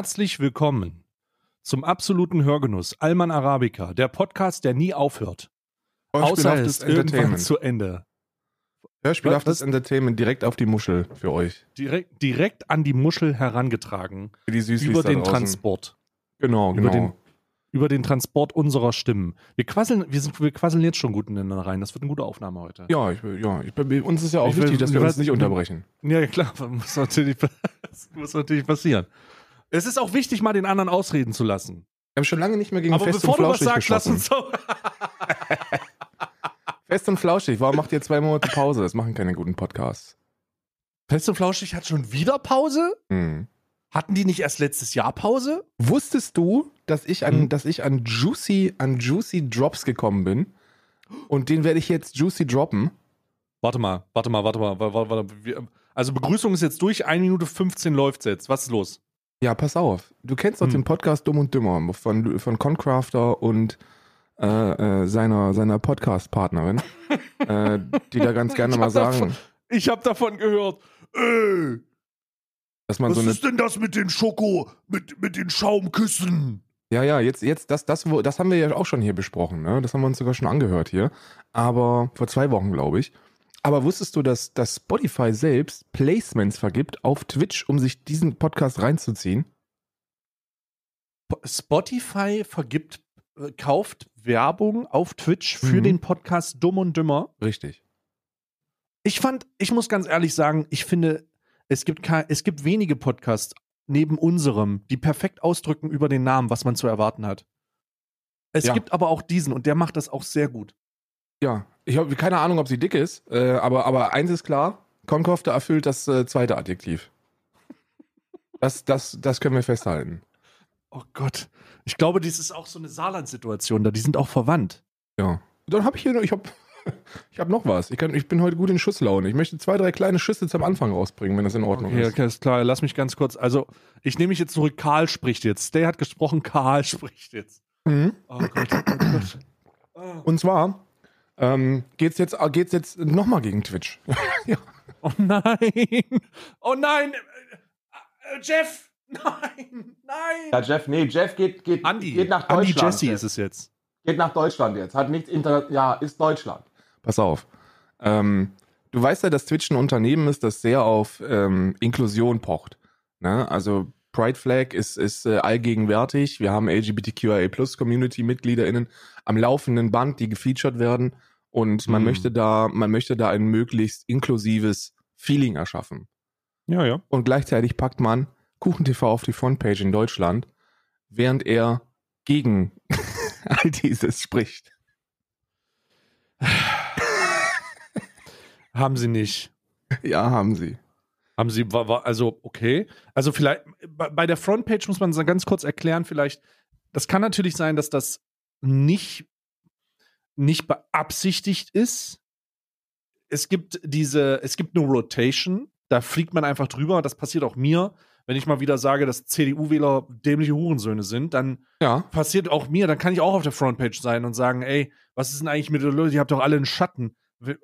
Herzlich willkommen zum absoluten Hörgenuss Alman Arabica, der Podcast, der nie aufhört. Außer es ist irgendwann zu Ende. Hörspielhaftes Entertainment direkt auf die Muschel für euch. Direkt, direkt an die Muschel herangetragen. Für die Süßis über den. Transport. Genau, Über genau. den, über den Transport unserer Stimmen. Wir quasseln, wir, sind, wir quasseln jetzt schon gut ineinander rein. Das wird eine gute Aufnahme heute. ja, ich, ja ich, uns ist ja auch Ich will- wichtig, dass wir uns nicht unterbrechen. Ja, klar, muss natürlich, das muss natürlich passieren. Es ist auch wichtig, mal den anderen ausreden zu lassen. Wir haben schon lange nicht mehr gegen Aber Fest bevor und du was Flauschig sagst, lass geschossen. uns so. Fest und Flauschig, warum macht ihr zwei Monate Pause? Das machen keine guten Podcasts. Fest und Flauschig hat schon wieder Pause? Hm. Hatten die nicht erst letztes Jahr Pause? Wusstest du, dass ich an, Hm. dass ich an Juicy, an Juicy Drops gekommen bin? Und den werde ich jetzt Juicy droppen. Warte mal, warte mal, warte mal. Warte, warte, Also Begrüßung ist jetzt durch, 1 Minute 15 läuft jetzt. Was ist los? Ja, pass auf. Du kennst doch Hm. den Podcast Dumm und Dümmer von, von Concrafter und äh, äh, seiner, seiner Podcast-Partnerin, äh, die da ganz gerne mal hab davon- sagen, Ich habe davon gehört. Ey, dass man was so eine. ist denn das mit den Schoko, mit, mit den Schaumküssen? Ja, ja, jetzt, jetzt, das, das, wo- das haben wir ja auch schon hier besprochen, ne? Das haben wir uns sogar schon angehört hier. Aber vor zwei Wochen, glaube ich. Aber wusstest du, dass, dass Spotify selbst Placements vergibt auf Twitch, um sich diesen Podcast reinzuziehen? Spotify vergibt, äh, kauft Werbung auf Twitch für Mhm. den Podcast Dumm und Dümmer. Richtig. Ich fand, ich muss ganz ehrlich sagen, ich finde, es gibt, kein, es gibt wenige Podcasts neben unserem, die perfekt ausdrücken über den Namen, was man zu erwarten hat. Es Ja. gibt aber auch diesen und der macht das auch sehr gut. Ja, ich habe keine Ahnung, ob sie dick ist, äh, aber, aber eins ist klar, Concrafter erfüllt das äh, zweite Adjektiv. Das, das, das können wir festhalten. Oh Gott. Ich glaube, dies ist auch so eine Saarland-Situation da. Die sind auch verwandt. Ja. Dann habe ich hier noch, ich habe ich hab noch was. Ich, kann, ich bin heute gut in Schusslaune. Ich möchte zwei, drei kleine Schüsse zum Anfang rausbringen, wenn das in Ordnung Okay, ist. okay, ist klar. Lass mich ganz kurz. Also, ich nehme mich jetzt zurück. Karl spricht jetzt. Stay hat gesprochen. Karl spricht jetzt. Mhm. Oh Gott, oh Gott, oh Gott. Oh. Und zwar ähm, geht's jetzt, geht's jetzt nochmal gegen Twitch. ja. Oh nein! Oh nein! Äh, äh, Jeff! Nein! Nein! Ja, Jeff, nee, Jeff geht, geht, Andi, geht nach Deutschland. Jesse Jeff. ist es jetzt. Geht nach Deutschland jetzt. Hat nichts inter ja, ist Deutschland. Pass auf. Ähm, du weißt ja, dass Twitch ein Unternehmen ist, das sehr auf ähm, Inklusion pocht. Ne? Also Pride Flag ist, ist äh, allgegenwärtig. Wir haben LGBTQIA Plus Community-MitgliederInnen am laufenden Band, die gefeatured werden. Und man Mhm. möchte da, man möchte da ein möglichst inklusives Feeling erschaffen. Ja, ja. Und gleichzeitig packt man KuchenTV auf die Frontpage in Deutschland, während er gegen all dieses spricht. Haben sie nicht. Ja, haben sie. Haben sie, war, war, also, okay. Also, vielleicht, bei, der Frontpage muss man ganz kurz erklären, vielleicht, das kann natürlich sein, dass das nicht, nicht beabsichtigt ist. Es gibt diese, es gibt eine Rotation, da fliegt man einfach drüber. Das passiert auch mir. Wenn ich mal wieder sage, dass CDU-Wähler dämliche Hurensöhne sind, dann Ja, passiert auch mir, dann kann ich auch auf der Frontpage sein und sagen, ey, was ist denn eigentlich mit der Leute? Ihr habt doch alle einen Schatten.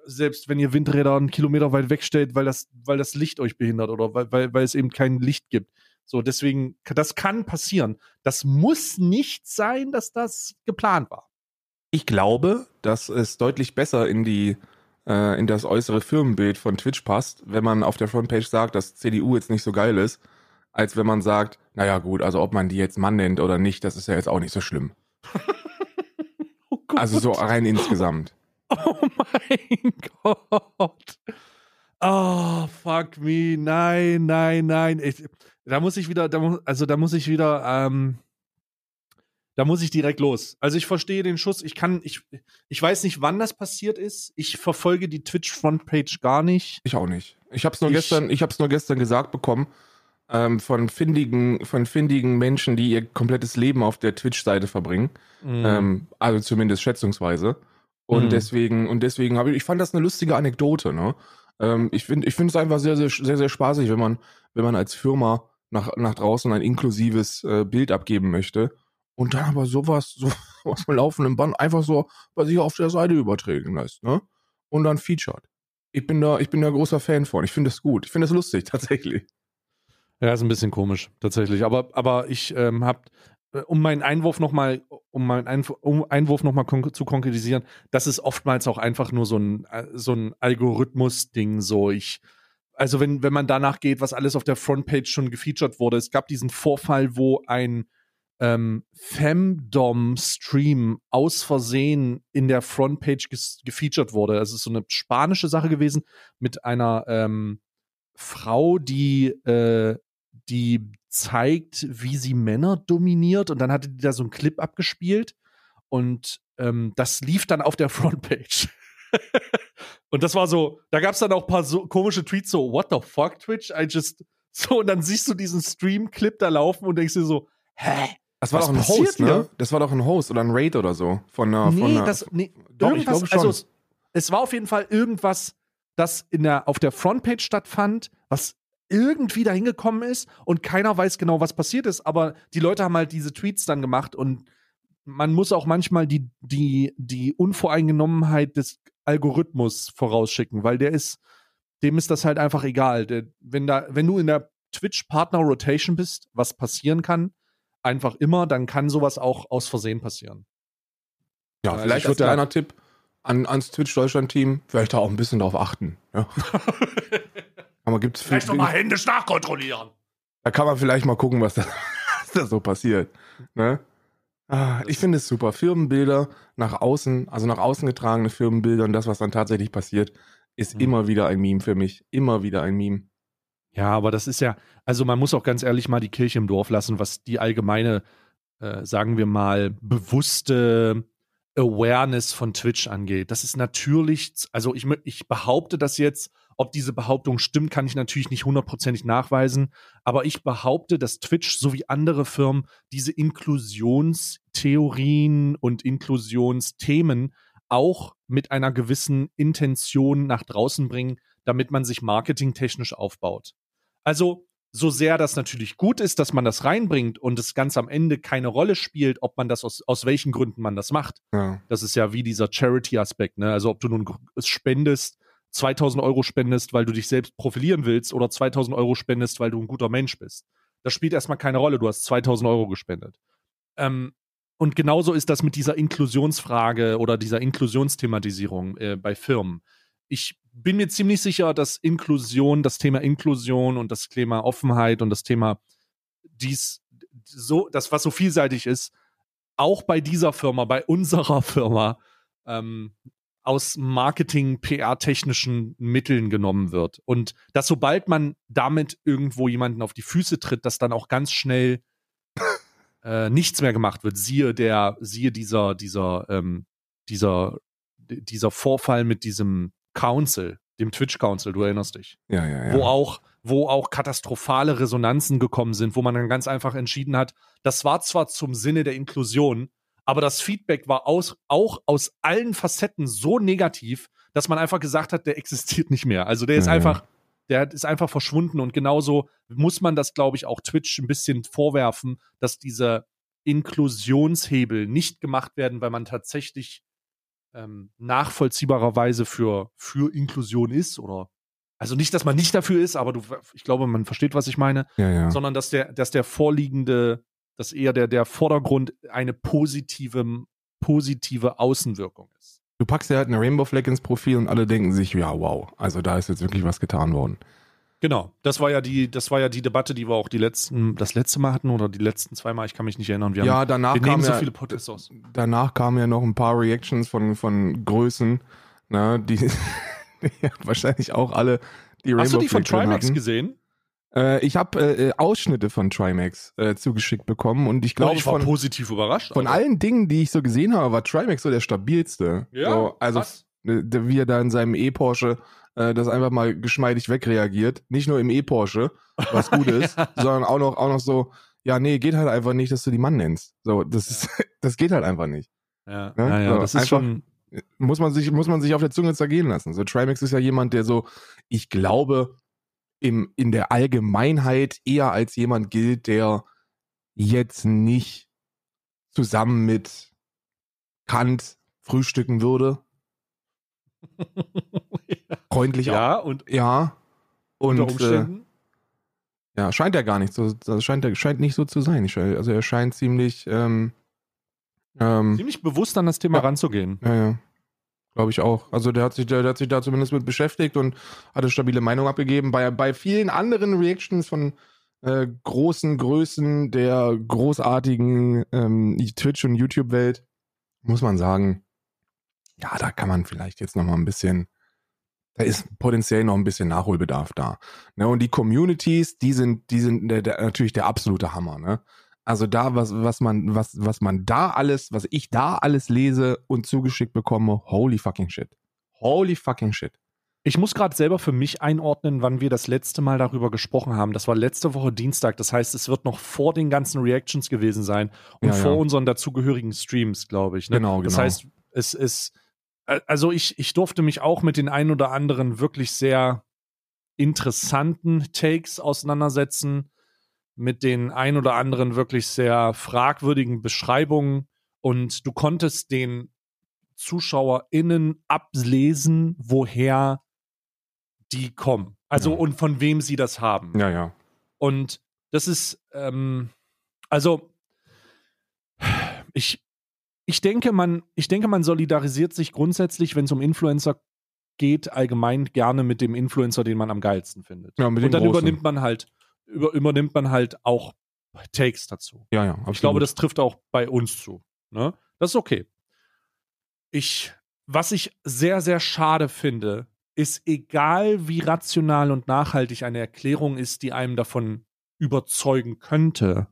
Selbst wenn ihr Windräder einen Kilometer weit wegstellt, weil das, weil das Licht euch behindert oder weil, weil, weil es eben kein Licht gibt. So, deswegen, das kann passieren. Das muss nicht sein, dass das geplant war. Ich glaube, dass es deutlich besser in die äh, in das äußere Firmenbild von Twitch passt, wenn man auf der Frontpage sagt, dass CDU jetzt nicht so geil ist, als wenn man sagt, naja gut, also ob man die jetzt Mann nennt oder nicht, das ist ja jetzt auch nicht so schlimm. Oh. Also so rein insgesamt. Oh mein Gott. Oh, fuck me. Nein, nein, nein. Ich, da muss ich wieder, da muss, also da muss ich wieder, ähm, da muss ich direkt los. Also ich verstehe den Schuss. Ich kann, ich, ich weiß nicht, wann das passiert ist. Ich verfolge die Twitch-Frontpage gar nicht. Ich auch nicht. Ich habe es nur Ich- gestern, ich habe es nur gestern gesagt bekommen ähm, von findigen, von findigen Menschen, die ihr komplettes Leben auf der Twitch-Seite verbringen. Ähm, also zumindest schätzungsweise. Und Mhm. deswegen, und deswegen habe ich, ich fand das eine lustige Anekdote, ne? Ähm, ich finde, ich finde es einfach sehr, sehr, sehr, sehr spaßig, wenn man, wenn man als Firma nach, nach draußen ein inklusives äh, Bild abgeben möchte und dann aber sowas, so aus dem laufenden Band einfach so bei sich auf der Seite übertragen lässt, ne? Und dann featured. Ich bin da, ich bin da großer Fan von. Ich finde das gut. Ich finde das lustig, tatsächlich. Ja, ist ein bisschen komisch, tatsächlich. Aber, aber ich ähm, habe, um meinen Einwurf nochmal, um meinen Einf um Einwurf nochmal kon zu konkretisieren, das ist oftmals auch einfach nur so ein, äh, so ein Algorithmus-Ding. So, ich, also wenn, wenn man danach geht, was alles auf der Frontpage schon gefeatured wurde, es gab diesen Vorfall, wo ein ähm, Femdom-Stream aus Versehen in der Frontpage gefeatured wurde. Es ist so eine spanische Sache gewesen mit einer ähm, Frau, die, äh, die zeigt, wie sie Männer dominiert und dann hatte die da so einen Clip abgespielt und ähm, das lief dann auf der Frontpage. und das war so, da gab es dann auch ein paar so komische Tweets, so, what the fuck, Twitch? I just, so, und dann siehst du diesen Stream-Clip da laufen und denkst dir so, hä? Das war Was doch ein Host, ne? Das war doch ein Host oder ein Raid oder so. Von einer, von Nee, einer, das, nee, Doch, ich irgendwas, glaube schon. also es, es war auf jeden Fall irgendwas, das in der, auf der Frontpage stattfand, was irgendwie dahin gekommen ist und keiner weiß genau, was passiert ist, aber die Leute haben halt diese Tweets dann gemacht und man muss auch manchmal die, die, die Unvoreingenommenheit des Algorithmus vorausschicken, weil der ist, dem ist das halt einfach egal. Der, wenn, da, wenn du in der Twitch-Partner-Rotation bist, was passieren kann, einfach immer, dann kann sowas auch aus Versehen passieren. ja, also vielleicht ich wird würd der da- einer Tipp an, ans Twitch-Deutschland-Team, vielleicht da auch ein bisschen drauf achten. Ja. Aber gibt's Vielleicht nochmal händisch nachkontrollieren. Da kann man vielleicht mal gucken, was da, was da so passiert. Ne? Ah, ich finde es super. Firmenbilder nach außen, also nach außen getragene Firmenbilder und das, was dann tatsächlich passiert, ist Mhm. immer wieder ein Meme für mich. Immer wieder ein Meme. Ja, aber das ist ja, also man muss auch ganz ehrlich mal die Kirche im Dorf lassen, was die allgemeine, äh, sagen wir mal, bewusste Awareness von Twitch angeht. Das ist natürlich, also ich, ich behaupte das jetzt, ob diese Behauptung stimmt, kann ich natürlich nicht hundertprozentig nachweisen, aber ich behaupte, dass Twitch sowie andere Firmen diese Inklusionstheorien und Inklusionsthemen auch mit einer gewissen Intention nach draußen bringen, damit man sich marketingtechnisch aufbaut. Also, so sehr das natürlich gut ist, dass man das reinbringt und es ganz am Ende keine Rolle spielt, ob man das aus, aus welchen Gründen man das macht. Ja. Das ist ja wie dieser Charity-Aspekt, ne? Also, ob du nun spendest, 2000 Euro spendest, weil du dich selbst profilieren willst oder 2000 Euro spendest, weil du ein guter Mensch bist. Das spielt erstmal keine Rolle. Du hast 2000 Euro gespendet. Ähm, und genauso ist das mit dieser Inklusionsfrage oder dieser Inklusionsthematisierung äh, bei Firmen. Ich bin mir ziemlich sicher, dass Inklusion, das Thema Inklusion und das Thema Offenheit und das Thema dies, so, das, was so vielseitig ist, auch bei dieser Firma, bei unserer Firma, ähm, aus Marketing, PR-technischen Mitteln genommen wird. Und dass sobald man damit irgendwo jemanden auf die Füße tritt, dass dann auch ganz schnell äh, nichts mehr gemacht wird. Siehe der, siehe dieser, dieser, ähm, dieser, dieser Vorfall mit diesem Council, dem Twitch Council, du erinnerst dich Ja, ja, ja. wo auch wo auch katastrophale Resonanzen gekommen sind, wo man dann ganz einfach entschieden hat, das war zwar zum Sinne der Inklusion, aber das Feedback war aus, auch aus allen Facetten so negativ, dass man einfach gesagt hat, der existiert nicht mehr. Also der ist Ja, einfach, der ist einfach verschwunden und genauso muss man das, glaube ich, auch Twitch ein bisschen vorwerfen, dass diese Inklusionshebel nicht gemacht werden, weil man tatsächlich ähm, nachvollziehbarerweise für, für Inklusion ist oder also nicht, dass man nicht dafür ist, aber du, ich glaube, man versteht, was ich meine, ja, ja. sondern dass der, dass der vorliegende, dass eher der, der Vordergrund eine positive, positive Außenwirkung ist. Du packst ja halt eine Rainbow Flag ins Profil und alle denken sich, ja, wow, also da ist jetzt wirklich was getan worden. Genau, das war ja die, das war ja die Debatte, die wir auch die letzten, das letzte Mal hatten oder die letzten zwei Mal, ich kann mich nicht erinnern. Wir ja, haben, danach wir nehmen kam so ja, viele Podcasts aus. danach kamen ja noch ein paar Reactions von, von Größen, ne, die, die wahrscheinlich auch alle die Hast du Rainbow die von Trimax hatten. gesehen? Äh, ich habe äh, äh, Ausschnitte von Trimax äh, zugeschickt bekommen und ich Glaube ich war von, positiv überrascht. von aber- allen Dingen, die ich so gesehen habe, war Trimax so der stabilste. Ja, so, also krass. äh, wie er da in seinem E-Porsche äh, das einfach mal geschmeidig wegreagiert. Nicht nur im E-Porsche, was gut ist, sondern auch noch, auch noch so, ja, nee, geht halt einfach nicht, dass du die Mann nennst. So, das ist, das geht halt einfach nicht. Ja, Ne? ja, ja, So, das ist einfach- schon. Muss man sich, muss man sich auf der Zunge zergehen lassen. So, Trimax ist ja jemand, der so, ich glaube, im, in der Allgemeinheit eher als jemand gilt, der jetzt nicht zusammen mit Kant frühstücken würde. Freundlich auch. ja, und Ja. Und unter äh, Umständen. Ja, scheint er gar nicht so, das scheint, er scheint nicht so zu sein. Ich, also er scheint ziemlich, ähm, ähm, Ziemlich bewusst an das Thema Ja. ranzugehen. ja, ja. Glaube ich auch. Also der hat sich, der, der hat sich da zumindest mit beschäftigt und hat eine stabile Meinung abgegeben. Bei, bei vielen anderen Reactions von äh, großen Größen der großartigen ähm, Twitch- und YouTube-Welt muss man sagen, ja, da kann man vielleicht jetzt noch mal ein bisschen, da ist potenziell noch ein bisschen Nachholbedarf da. Ne? Und die Communities, die sind, die sind der, der, natürlich der absolute Hammer. Ne? Also da, was, was man, was, was man da alles, was ich da alles lese und zugeschickt bekomme, holy fucking shit. Holy fucking shit. Ich muss gerade selber für mich einordnen, wann wir das letzte Mal darüber gesprochen haben. Das war letzte Woche Dienstag. Das heißt, es wird noch vor den ganzen Reactions gewesen sein und Ja, vor ja. unseren dazugehörigen Streams, glaube ich. Ne? Genau, Das genau. heißt, es ist, also ich, ich durfte mich auch mit den ein oder anderen wirklich sehr interessanten Takes auseinandersetzen, mit den ein oder anderen wirklich sehr fragwürdigen Beschreibungen und du konntest den ZuschauerInnen ablesen, woher die kommen. Also Ja. und von wem sie das haben. Ja, ja. Und das ist, ähm, also ich, ich denke, man, ich denke, man solidarisiert sich grundsätzlich, wenn es um Influencer geht, allgemein gerne mit dem Influencer, den man am geilsten findet. Ja, Und dann Großen. übernimmt man halt, über, übernimmt man halt auch Takes dazu. Ja, ja. Absolut. Ich glaube, das trifft auch bei uns zu. Ne? Das ist okay. Ich, was ich sehr, sehr schade finde, ist egal, wie rational und nachhaltig eine Erklärung ist, die einem davon überzeugen könnte,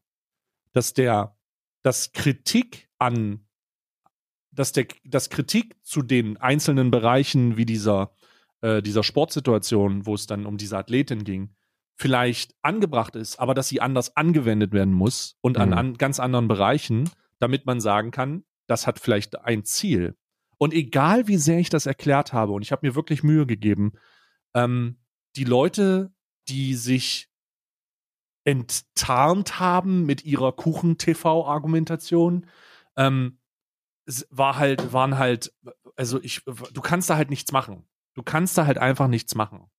dass der, dass Kritik an, dass der, dass Kritik zu den einzelnen Bereichen wie dieser, äh, dieser Sportsituation, wo es dann um diese Athletin ging, vielleicht angebracht ist, aber dass sie anders angewendet werden muss und an, Mhm. an ganz anderen Bereichen, damit man sagen kann, das hat vielleicht ein Ziel. Und egal wie sehr ich das erklärt habe, und ich habe mir wirklich Mühe gegeben, ähm, die Leute, die sich enttarnt haben mit ihrer Kuchen-TV-Argumentation, ähm, war halt, waren halt, also ich, du kannst da halt nichts machen. Du kannst da halt einfach nichts machen.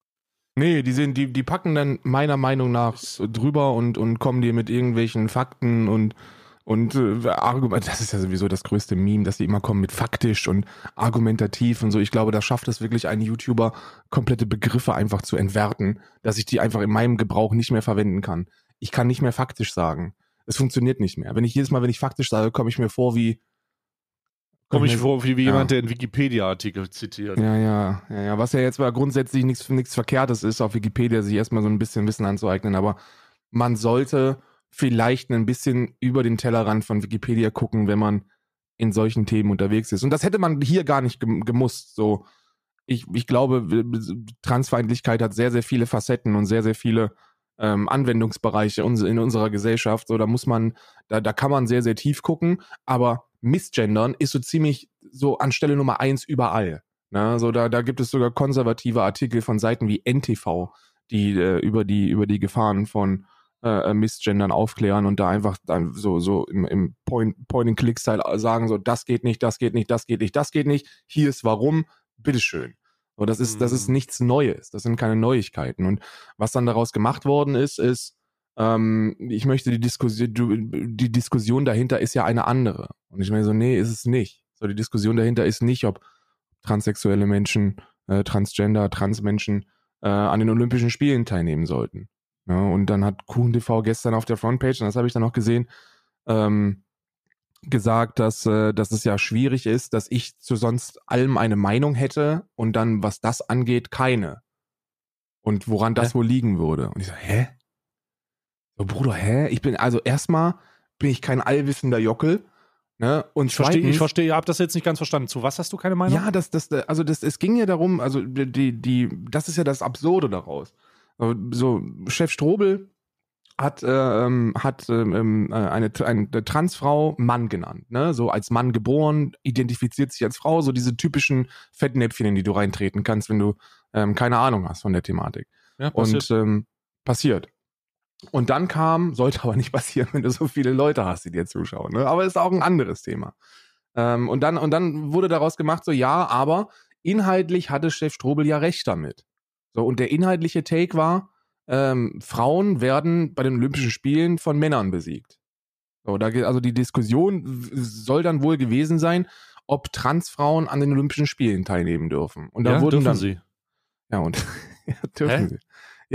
Nee, die, sind, die, die packen dann meiner Meinung nach drüber und, und kommen dir mit irgendwelchen Fakten und, und äh, Argument. Das ist ja sowieso das größte Meme, dass die immer kommen mit faktisch und argumentativ und so. Ich glaube, da schafft es wirklich ein YouTuber, komplette Begriffe einfach zu entwerten, dass ich die einfach in meinem Gebrauch nicht mehr verwenden kann. Ich kann nicht mehr faktisch sagen. Es funktioniert nicht mehr. Wenn ich jedes Mal, wenn ich faktisch sage, komme ich mir vor wie. Komme ich vor wie, wie ja. jemand, der einen Wikipedia-Artikel zitiert. Ja, ja, ja, ja. Was ja jetzt mal grundsätzlich nichts nichts Verkehrtes ist, auf Wikipedia sich erstmal so ein bisschen Wissen anzueignen, aber man sollte vielleicht ein bisschen über den Tellerrand von Wikipedia gucken, wenn man in solchen Themen unterwegs ist. Und das hätte man hier gar nicht gem- gemusst. So, ich, ich glaube, Transfeindlichkeit hat sehr, sehr viele Facetten und sehr, sehr viele ähm, Anwendungsbereiche in unserer Gesellschaft. So, da muss man, da, da kann man sehr, sehr tief gucken, aber Missgendern ist so ziemlich so an Stelle Nummer eins überall. Ne? So, da, da gibt es sogar konservative Artikel von Seiten wie NTV, die äh, über die, über die Gefahren von äh, Missgendern aufklären und da einfach dann so, so im, im Point- Point-and-Click-Style sagen, so, das geht nicht, das geht nicht, das geht nicht, das geht nicht, hier ist warum, bitteschön. So, das ist, das ist Mhm. nichts Neues, das sind keine Neuigkeiten. Und was dann daraus gemacht worden ist, ist, ähm, ich möchte die Diskussion, du- die Diskussion dahinter ist ja eine andere. Und ich meine so, nee, ist es nicht. So, die Diskussion dahinter ist nicht, ob transsexuelle Menschen, äh, Transgender, Transmenschen äh, an den Olympischen Spielen teilnehmen sollten. Ja, und dann hat Kuhn TV gestern auf der Frontpage, und das habe ich dann noch gesehen, ähm, gesagt, dass, äh, dass es ja schwierig ist, dass ich zu sonst allem eine Meinung hätte und dann, was das angeht, keine. Und woran das wohl liegen würde. Und ich so, hä? So, Bruder, hä? Ich bin, also erstmal bin ich kein allwissender Jockel. Ne? Und Ich verstehe, ich verstehe, ihr habt das jetzt nicht ganz verstanden. Zu was hast du keine Meinung? ja, das, das, also das, es ging ja darum, also die, die, das ist ja das Absurde daraus. So, Chef Strobel hat, äh, ähm, hat ähm, äh, eine, eine Transfrau Mann genannt, ne? So als Mann geboren, identifiziert sich als Frau, so diese typischen Fettnäpfchen, in die du reintreten kannst, wenn du ähm, keine Ahnung hast von der Thematik. Ja, Und ähm, passiert. Und dann kam, sollte aber nicht passieren, wenn du so viele Leute hast, die dir zuschauen. Ne? Aber ist auch ein anderes Thema. Ähm, und, dann, und dann wurde daraus gemacht, so ja, aber inhaltlich hatte Chef Strobel ja recht damit. So, und der inhaltliche Take war, ähm, Frauen werden bei den Olympischen Spielen von Männern besiegt. So, da geht also die Diskussion soll dann wohl gewesen sein, ob Transfrauen an den Olympischen Spielen teilnehmen dürfen. Und da ja, wurden dürfen dann sie. ja und ja, dürfen Hä? sie.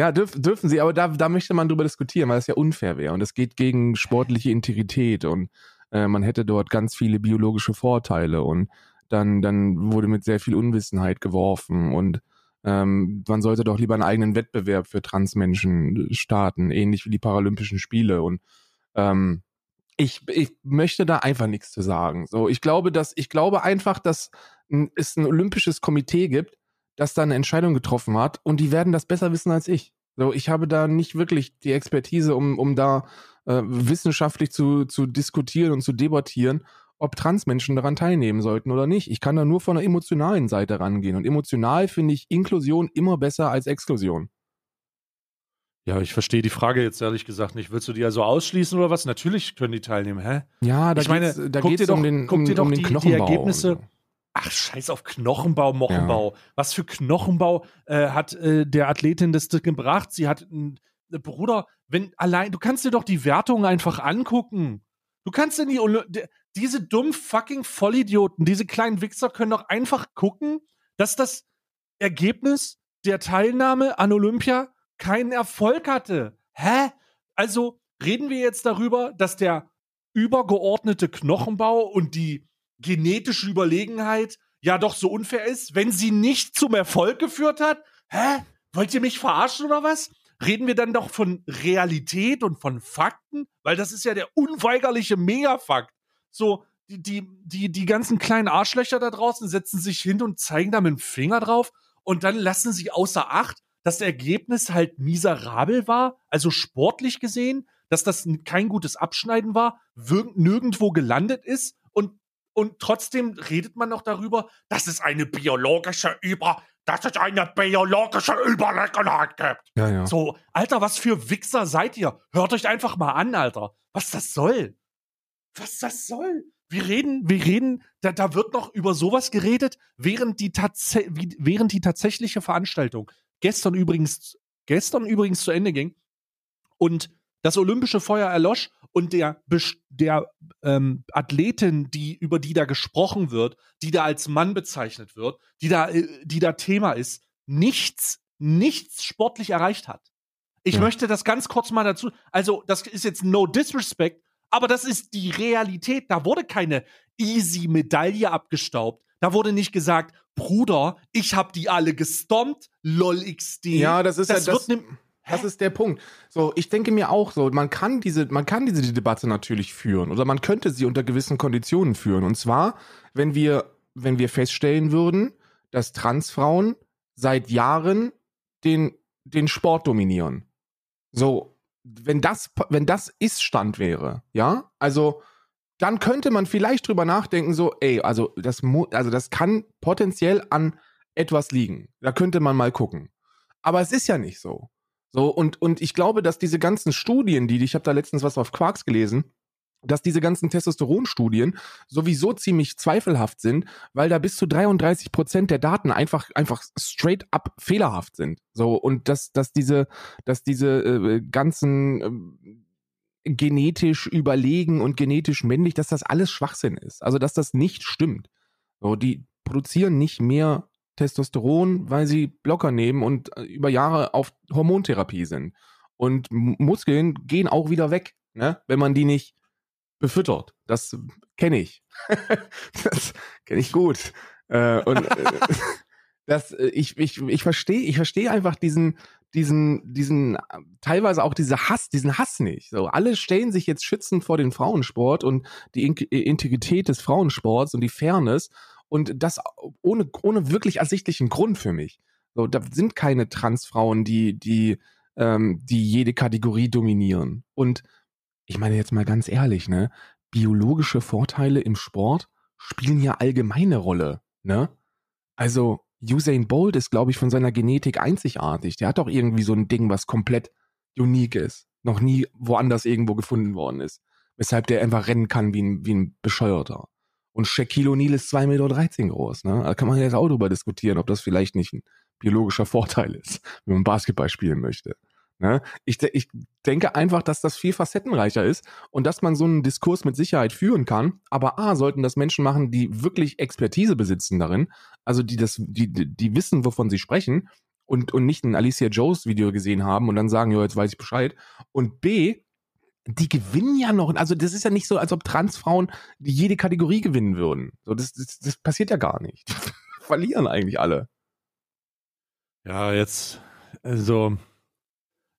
Ja, dürf, dürfen sie, aber da, da möchte man drüber diskutieren, weil das ja unfair wäre und es geht gegen sportliche Integrität und äh, man hätte dort ganz viele biologische Vorteile und dann, dann wurde mit sehr viel Unwissenheit geworfen und ähm, man sollte doch lieber einen eigenen Wettbewerb für Transmenschen starten, ähnlich wie die Paralympischen Spiele und ähm, ich, ich möchte da einfach nichts zu sagen. So, ich glaube, dass ich glaube einfach, dass es ein olympisches Komitee gibt, das da eine Entscheidung getroffen hat und die werden das besser wissen als ich. So, ich habe da nicht wirklich die Expertise, um, um da äh, wissenschaftlich zu, zu diskutieren und zu debattieren, ob Transmenschen daran teilnehmen sollten oder nicht. Ich kann da nur von der emotionalen Seite rangehen. Und emotional finde ich Inklusion immer besser als Exklusion. Ja, ich verstehe die Frage jetzt ehrlich gesagt nicht. Willst du die also ausschließen oder was? Natürlich können die teilnehmen, hä? Ja, da Ich meine, da guck geht's dir doch- um den, guck um, dir doch um den die- die Knochenbau. Ergebnisse- und so. Ach, scheiß auf Knochenbau, Mochenbau. Was für Knochenbau äh, hat äh, der Athletin das gebracht? Sie hat, ein Bruder, wenn allein, du kannst dir doch die Wertungen einfach angucken. Du kannst in die, Oly- de- diese dummen fucking Vollidioten, diese kleinen Wichser können doch einfach gucken, dass das Ergebnis der Teilnahme an Olympia keinen Erfolg hatte. Hä? Also reden wir jetzt darüber, dass der übergeordnete Knochenbau und die genetische Überlegenheit ja doch so unfair ist, wenn sie nicht zum Erfolg geführt hat? Hä? Wollt ihr mich verarschen oder was? Reden wir dann doch von Realität und von Fakten? Weil das ist ja der unweigerliche Megafakt. So, die, die, die, die ganzen kleinen Arschlöcher da draußen setzen sich hin und zeigen da mit dem Finger drauf und dann lassen sie außer Acht, dass das Ergebnis halt miserabel war, also sportlich gesehen, dass das kein gutes Abschneiden war, nirgendwo gelandet ist und, trotzdem redet man noch darüber, dass es eine biologische Über, dass es eine biologische Überlegenheit gibt. Ja, ja. So, Alter, was für Wichser seid ihr? Hört euch einfach mal an, Alter. Was das soll? Was das soll? Wir reden, wir reden, da, da wird noch über sowas geredet, während die, tatsä- während die tatsächliche Veranstaltung gestern übrigens, gestern übrigens zu Ende ging und das olympische Feuer erlosch und der, der ähm, Athletin, die, über die da gesprochen wird, die da als Mann bezeichnet wird, die da, äh, die da Thema ist, nichts, nichts sportlich erreicht hat. Ich Ja. möchte das ganz kurz mal dazu, also das ist jetzt no disrespect, aber das ist die Realität. Da wurde keine easy Medaille abgestaubt. Da wurde nicht gesagt, Bruder, ich hab die alle gestompt, lol XD. Ja, das ist das ja wird das, ne, das ist der Punkt. So, ich denke mir auch so, man kann diese, man kann diese Debatte natürlich führen oder man könnte sie unter gewissen Konditionen führen. Und zwar, wenn wir, wenn wir feststellen würden, dass Transfrauen seit Jahren den, den Sport dominieren. So, wenn das, wenn das Ist-Stand wäre, ja, also dann könnte man vielleicht drüber nachdenken, so, ey, also das, also das kann potenziell an etwas liegen. Da könnte man mal gucken. Aber es ist ja nicht so. So, und, und ich glaube, dass diese ganzen Studien, die, ich habe da letztens was auf Quarks gelesen, dass diese ganzen Testosteronstudien sowieso ziemlich zweifelhaft sind, weil da bis zu 33 Prozent der Daten einfach, einfach straight up fehlerhaft sind. So, und dass, dass diese, dass diese äh, ganzen ähm, genetisch überlegen und genetisch männlich, dass das alles Schwachsinn ist. Also, dass das nicht stimmt. So, die produzieren nicht mehr Testosteron, weil sie Blocker nehmen und äh, über Jahre auf Hormontherapie sind. Und Muskeln gehen auch wieder weg, ne? wenn man die nicht befüttert. Das kenne ich. das kenne ich gut. Äh, und äh, das, äh, ich, ich, ich verstehe, ich verstehe einfach diesen, diesen, diesen, teilweise auch diese Hass, diesen Hass nicht. So, alle stellen sich jetzt schützend vor den Frauensport und die In Integrität des Frauensports und die Fairness und das ohne, ohne wirklich ersichtlichen Grund für mich. So, da sind keine Transfrauen, die, die, ähm, die jede Kategorie dominieren. Und ich meine jetzt mal ganz ehrlich, ne, biologische Vorteile im Sport spielen ja allgemeine Rolle, ne? Also Usain Bolt ist, glaube ich, von seiner Genetik einzigartig. Der hat doch irgendwie so ein Ding, was komplett unique ist, noch nie woanders irgendwo gefunden worden ist, weshalb der einfach rennen kann wie ein, wie ein Bescheuerter. Und Shaquille O'Neal ist 2,13 Meter groß, ne? Da kann man jetzt auch drüber diskutieren, ob das vielleicht nicht ein biologischer Vorteil ist, wenn man Basketball spielen möchte. Ne? Ich, ich denke einfach, dass das viel facettenreicher ist und dass man so einen Diskurs mit Sicherheit führen kann. Aber A, sollten das Menschen machen, die wirklich Expertise besitzen darin, also die das, die, die wissen, wovon sie sprechen und, und nicht ein Alicia Joes Video gesehen haben und dann sagen, ja, jetzt weiß ich Bescheid. Und B, die gewinnen ja noch. Also das ist ja nicht so, als ob Transfrauen jede Kategorie gewinnen würden. So, das, das, das passiert ja gar nicht. Verlieren eigentlich alle. Ja, jetzt, also,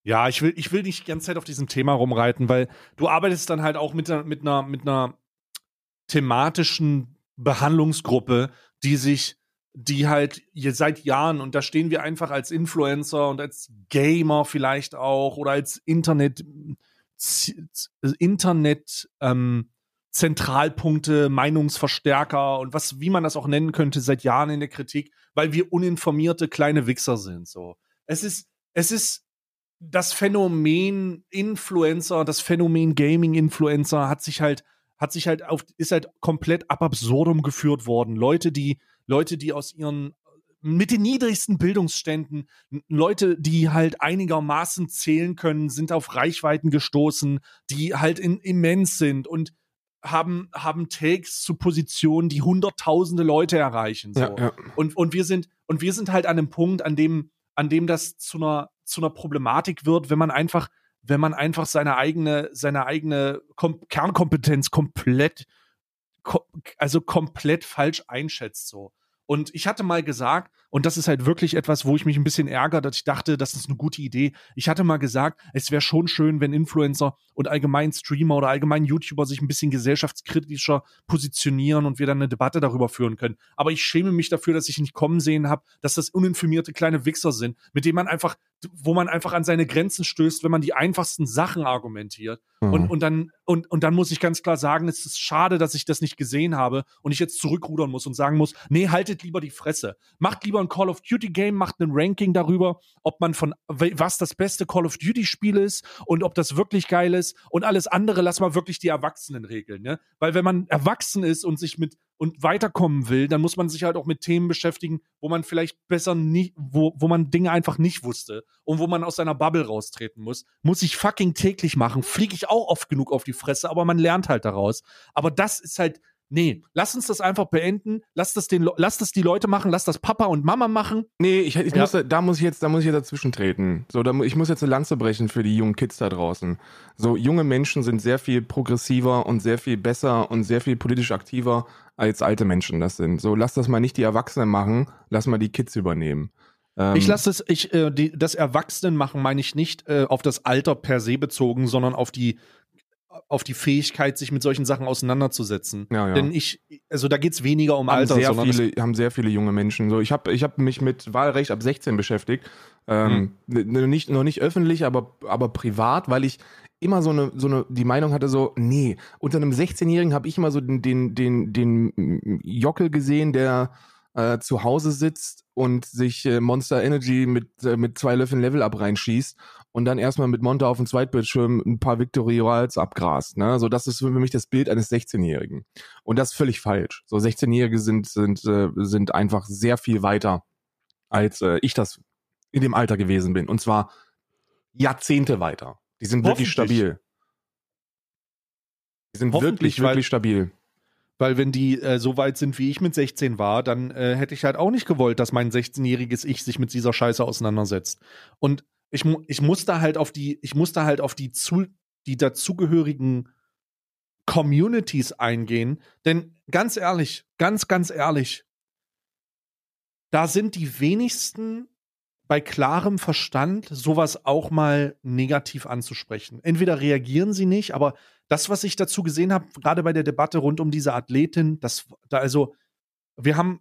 ja, ich will, ich will nicht die ganze Zeit auf diesem Thema rumreiten, weil du arbeitest dann halt auch mit, einer- mit, einer, mit einer thematischen Behandlungsgruppe, die sich, die halt seit Jahren, und da stehen wir einfach als Influencer und als Gamer vielleicht auch oder als Internet, Internet, ähm, Zentralpunkte, Meinungsverstärker und was, wie man das auch nennen könnte, seit Jahren in der Kritik, weil wir uninformierte kleine Wichser sind. So, es ist, es ist das Phänomen Influencer, das Phänomen Gaming-Influencer hat sich halt, hat sich halt auf, ist halt komplett ab absurdum geführt worden. Leute, die, Leute, die aus ihren mit den niedrigsten Bildungsständen, Leute, die halt einigermaßen zählen können, sind auf Reichweiten gestoßen, die halt in, immens sind und haben, haben Takes zu Positionen, die hunderttausende Leute erreichen. So. Ja, ja. Und, und wir sind, und wir sind halt an einem Punkt, an dem, an dem das zu einer, zu einer Problematik wird, wenn man einfach, wenn man einfach seine eigene, seine eigene Kom Kernkompetenz komplett, ko also komplett falsch einschätzt, so. Und ich hatte mal gesagt, und das ist halt wirklich etwas, wo ich mich ein bisschen ärgere, dass ich dachte, das ist eine gute Idee. Ich hatte mal gesagt, es wäre schon schön, wenn Influencer und allgemein Streamer oder allgemein YouTuber sich ein bisschen gesellschaftskritischer positionieren und wir dann eine Debatte darüber führen können. Aber ich schäme mich dafür, dass ich nicht kommen sehen habe, dass das uninformierte kleine Wichser sind, mit denen man einfach, wo man einfach an seine Grenzen stößt, wenn man die einfachsten Sachen argumentiert. Mhm. Und, und, dann, und, und dann muss ich ganz klar sagen, es ist schade, dass ich das nicht gesehen habe und ich jetzt zurückrudern muss und sagen muss, nee, haltet lieber die Fresse. Macht lieber ein Call of Duty Game, macht ein Ranking darüber, ob man von, was das beste Call of Duty Spiel ist und ob das wirklich geil ist und alles andere lass mal wirklich die Erwachsenen regeln, ne? Weil wenn man erwachsen ist und sich mit und weiterkommen will, dann muss man sich halt auch mit Themen beschäftigen, wo man vielleicht besser nicht, wo, wo man Dinge einfach nicht wusste und wo man aus seiner Bubble raustreten muss. Muss ich fucking täglich machen, fliege ich auch oft genug auf die Fresse, aber man lernt halt daraus. Aber das ist halt, nee, lass uns das einfach beenden, lass das, den, lass das die Leute machen, lass das Papa und Mama machen. Nee, ich, ich Ja. muss, da- muss ich jetzt, da muss ich jetzt dazwischen treten. So, da, ich muss jetzt eine Lanze brechen für die jungen Kids da draußen. So, junge Menschen sind sehr viel progressiver und sehr viel besser und sehr viel politisch aktiver als alte Menschen das sind. So, lass das mal nicht die Erwachsenen machen, lass mal die Kids übernehmen. Ähm, Ich lasse es, ich, äh, die, das Erwachsenenmachen meine ich nicht äh, auf das Alter per se bezogen, sondern auf die, auf die Fähigkeit, sich mit solchen Sachen auseinanderzusetzen. Ja, ja. Denn ich, also da geht es weniger um haben Alter, sehr viele, haben sehr viele junge Menschen. So, ich habe ich hab mich mit Wahlrecht ab 16 beschäftigt. Ähm, Hm. nicht, noch nicht öffentlich, aber, aber privat, weil ich immer so eine, so eine, die Meinung hatte so, nee, unter einem 16-Jährigen habe ich immer so den, den, den, den Jockel gesehen, der äh, zu Hause sitzt und sich äh, Monster Energy mit, äh, mit zwei Löffeln Level up reinschießt und dann erstmal mit Monte auf dem Zweitbildschirm ein paar Victory Royals abgrast. Ne? So, das ist für mich das Bild eines 16-Jährigen. Und das ist völlig falsch. So 16-Jährige sind, sind, äh, sind einfach sehr viel weiter, als äh, ich das in dem Alter gewesen bin. Und zwar Jahrzehnte weiter. Die sind wirklich stabil. Die sind wirklich, wirklich stabil. Weil wenn die äh, so weit sind, wie ich mit 16 war, dann äh, hätte ich halt auch nicht gewollt, dass mein 16-jähriges Ich sich mit dieser Scheiße auseinandersetzt. Und ich, ich musste halt auf die, ich musste halt auf die, zu die dazugehörigen Communities eingehen. Denn ganz ehrlich, ganz, ganz ehrlich, da sind die wenigsten bei klarem Verstand, sowas auch mal negativ anzusprechen. Entweder reagieren sie nicht, aber das, was ich dazu gesehen habe, gerade bei der Debatte rund um diese Athletin, das da also, wir haben,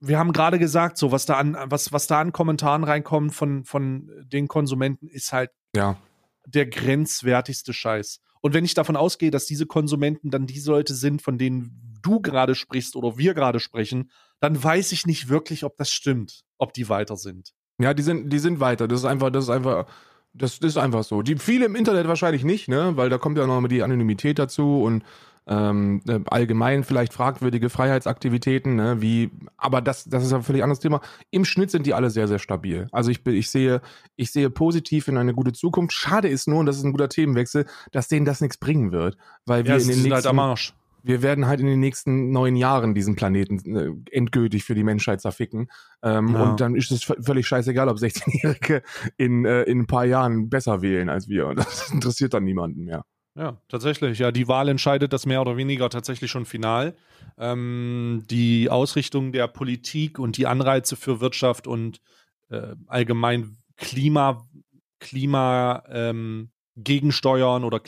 wir haben gerade gesagt, so was da an, was, was da an Kommentaren reinkommt von, von den Konsumenten, ist halt Ja. der grenzwertigste Scheiß. Und wenn ich davon ausgehe, dass diese Konsumenten dann die Leute sind, von denen du gerade sprichst oder wir gerade sprechen, dann weiß ich nicht wirklich, ob das stimmt, ob die weiter sind. Ja, die sind, die sind weiter. Das ist einfach, das ist einfach, das, ist einfach so. Die viele im Internet wahrscheinlich nicht, ne? Weil da kommt ja noch mal die Anonymität dazu und ähm, äh, allgemein vielleicht fragwürdige Freiheitsaktivitäten, ne, wie, aber das, das ist ein völlig anderes Thema. Im Schnitt sind die alle sehr, sehr stabil. Also ich, ich sehe, ich sehe positiv in eine gute Zukunft. Schade ist nur, und das ist ein guter Themenwechsel, dass denen das nichts bringen wird, weil wir Ja, in den halt nächsten, am Arsch. Wir werden halt in den nächsten neun Jahren diesen Planeten äh, endgültig für die Menschheit zerficken. Ähm, Ja. Und dann ist es völlig scheißegal, ob 16-Jährige in, äh, in ein paar Jahren besser wählen als wir. Und das interessiert dann niemanden mehr. Ja, tatsächlich. Ja, die Wahl entscheidet das mehr oder weniger tatsächlich schon final. Ähm, die Ausrichtung der Politik und die Anreize für Wirtschaft und äh, allgemein Klima, Klima ähm, gegensteuern oder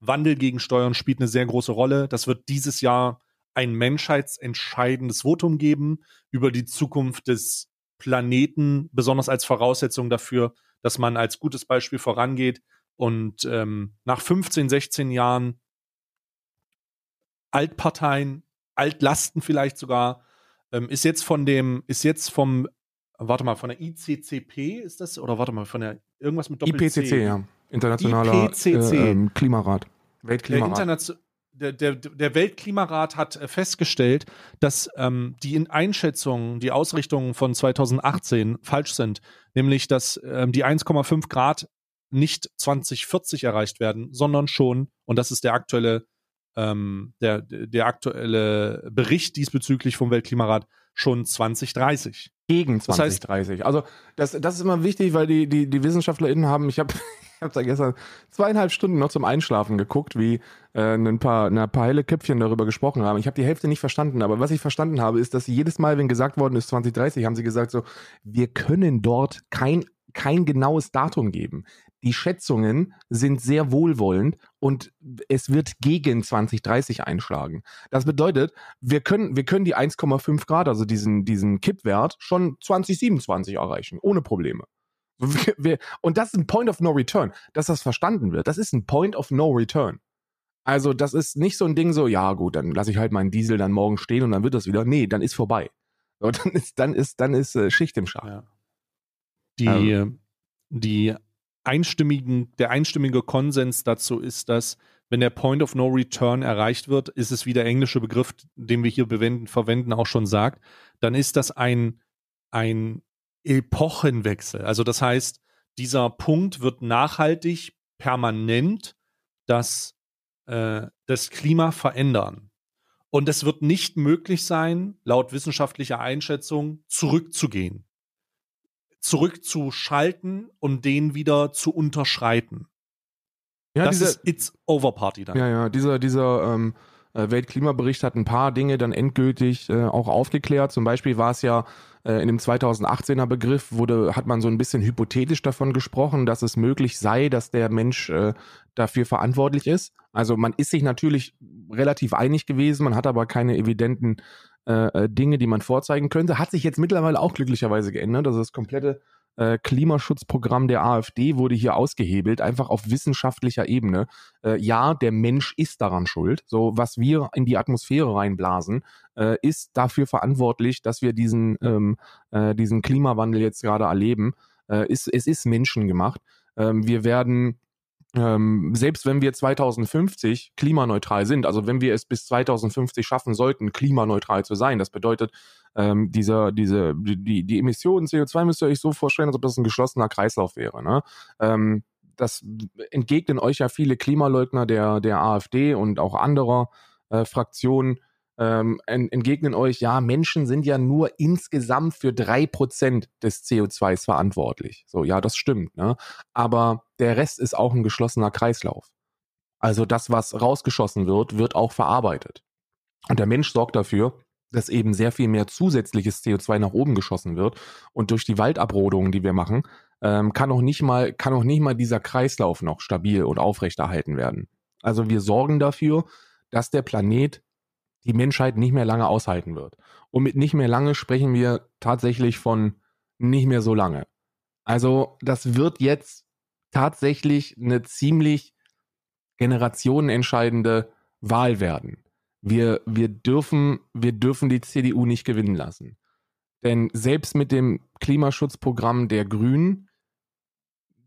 Klimawandel gegensteuern spielt eine sehr große Rolle. Das wird dieses Jahr ein menschheitsentscheidendes Votum geben über die Zukunft des Planeten, besonders als Voraussetzung dafür, dass man als gutes Beispiel vorangeht und ähm, nach 15, 16 Jahren Altparteien, Altlasten vielleicht sogar, ähm, ist jetzt von dem, ist jetzt vom, warte mal, von der ICCP ist das? Oder warte mal, von der irgendwas mit Doppel IPCC, ja. Internationaler IPCC. Äh, ähm, Klimarat. Der, Weltklimarat. Internation der, der, der Weltklimarat hat äh, festgestellt, dass ähm, die in Einschätzungen, die Ausrichtungen von 2018 falsch sind, nämlich dass ähm, die 1,5 Grad nicht 2040 erreicht werden, sondern schon, und das ist der aktuelle, ähm, der, der aktuelle Bericht diesbezüglich vom Weltklimarat, schon 2030. Gegen Das heißt- 2030. also das, das ist immer wichtig, weil die, die, die WissenschaftlerInnen haben, ich habe ich hab da gestern zweieinhalb Stunden noch zum Einschlafen geguckt, wie äh, ein paar, ein paar helle Köpfchen darüber gesprochen haben. Ich habe die Hälfte nicht verstanden, aber was ich verstanden habe, ist, dass sie jedes Mal, wenn gesagt worden ist 2030, haben sie gesagt so, wir können dort kein, kein genaues Datum geben. Die Schätzungen sind sehr wohlwollend und es wird gegen 2030 einschlagen. Das bedeutet, wir können, wir können die 1,5 Grad, also diesen, diesen Kippwert, schon 2027 erreichen, ohne Probleme. Wir, wir, und das ist ein Point of No Return, dass das verstanden wird. Das ist ein Point of No Return. Also, das ist nicht so ein Ding so, ja, gut, dann lasse ich halt meinen Diesel dann morgen stehen und dann wird das wieder. Nee, dann ist vorbei. So, dann ist, dann ist, dann ist äh, Schicht im Schacht. Ja. Die, Also- die einstimmigen, der einstimmige Konsens dazu ist, dass wenn der Point of No Return erreicht wird, ist es wie der englische Begriff, den wir hier verwenden, auch schon sagt, dann ist das ein, ein Epochenwechsel. Also das heißt, dieser Punkt wird nachhaltig, permanent das, äh, das Klima verändern. Und es wird nicht möglich sein, laut wissenschaftlicher Einschätzung zurückzugehen zurückzuschalten und den wieder zu unterschreiten. Ja, das diese, ist It's Over Party dann. Ja, ja, dieser, dieser ähm, äh, Weltklimabericht hat ein paar Dinge dann endgültig äh, auch aufgeklärt. Zum Beispiel war es ja äh, in dem 2018er Begriff, wurde, hat man so ein bisschen hypothetisch davon gesprochen, dass es möglich sei, dass der Mensch äh, dafür verantwortlich ist. Also man ist sich natürlich relativ einig gewesen, man hat aber keine evidenten äh, äh, Dinge, die man vorzeigen könnte. Hat sich jetzt mittlerweile auch glücklicherweise geändert. Also das komplette äh, Klimaschutzprogramm der AfD wurde hier ausgehebelt, einfach auf wissenschaftlicher Ebene. Äh, ja, der Mensch ist daran schuld. So, was wir in die Atmosphäre reinblasen, äh, ist dafür verantwortlich, dass wir diesen, ähm, äh, diesen Klimawandel jetzt gerade erleben. Äh, ist, es ist menschengemacht. Ähm, wir werden ähm, selbst wenn wir 2050 klimaneutral sind, also wenn wir es bis 2050 schaffen sollten, klimaneutral zu sein, das bedeutet, ähm, dieser, diese, die, die Emissionen CO2 müsst ihr euch so vorstellen, als ob das ein geschlossener Kreislauf wäre. Ne? Ähm, das entgegnen euch ja viele Klimaleugner der, der AfD und auch anderer äh, Fraktionen, ähm, entgegnen euch, ja, Menschen sind ja nur insgesamt für drei Prozent des CO2s verantwortlich. So, ja, das stimmt, ne? Aber der Rest ist auch ein geschlossener Kreislauf. Also das, was rausgeschossen wird, wird auch verarbeitet. Und der Mensch sorgt dafür, dass eben sehr viel mehr zusätzliches CO2 nach oben geschossen wird. Und durch die Waldabrodungen, die wir machen, ähm, kann auch nicht mal, kann auch nicht mal dieser Kreislauf noch stabil und aufrechterhalten werden. Also wir sorgen dafür, dass der Planet die Menschheit nicht mehr lange aushalten wird. Und mit nicht mehr lange sprechen wir tatsächlich von nicht mehr so lange. Also das wird jetzt tatsächlich eine ziemlich generationenentscheidende Wahl werden. Wir, wir, dürfen, wir dürfen die CDU nicht gewinnen lassen. Denn selbst mit dem Klimaschutzprogramm der Grünen,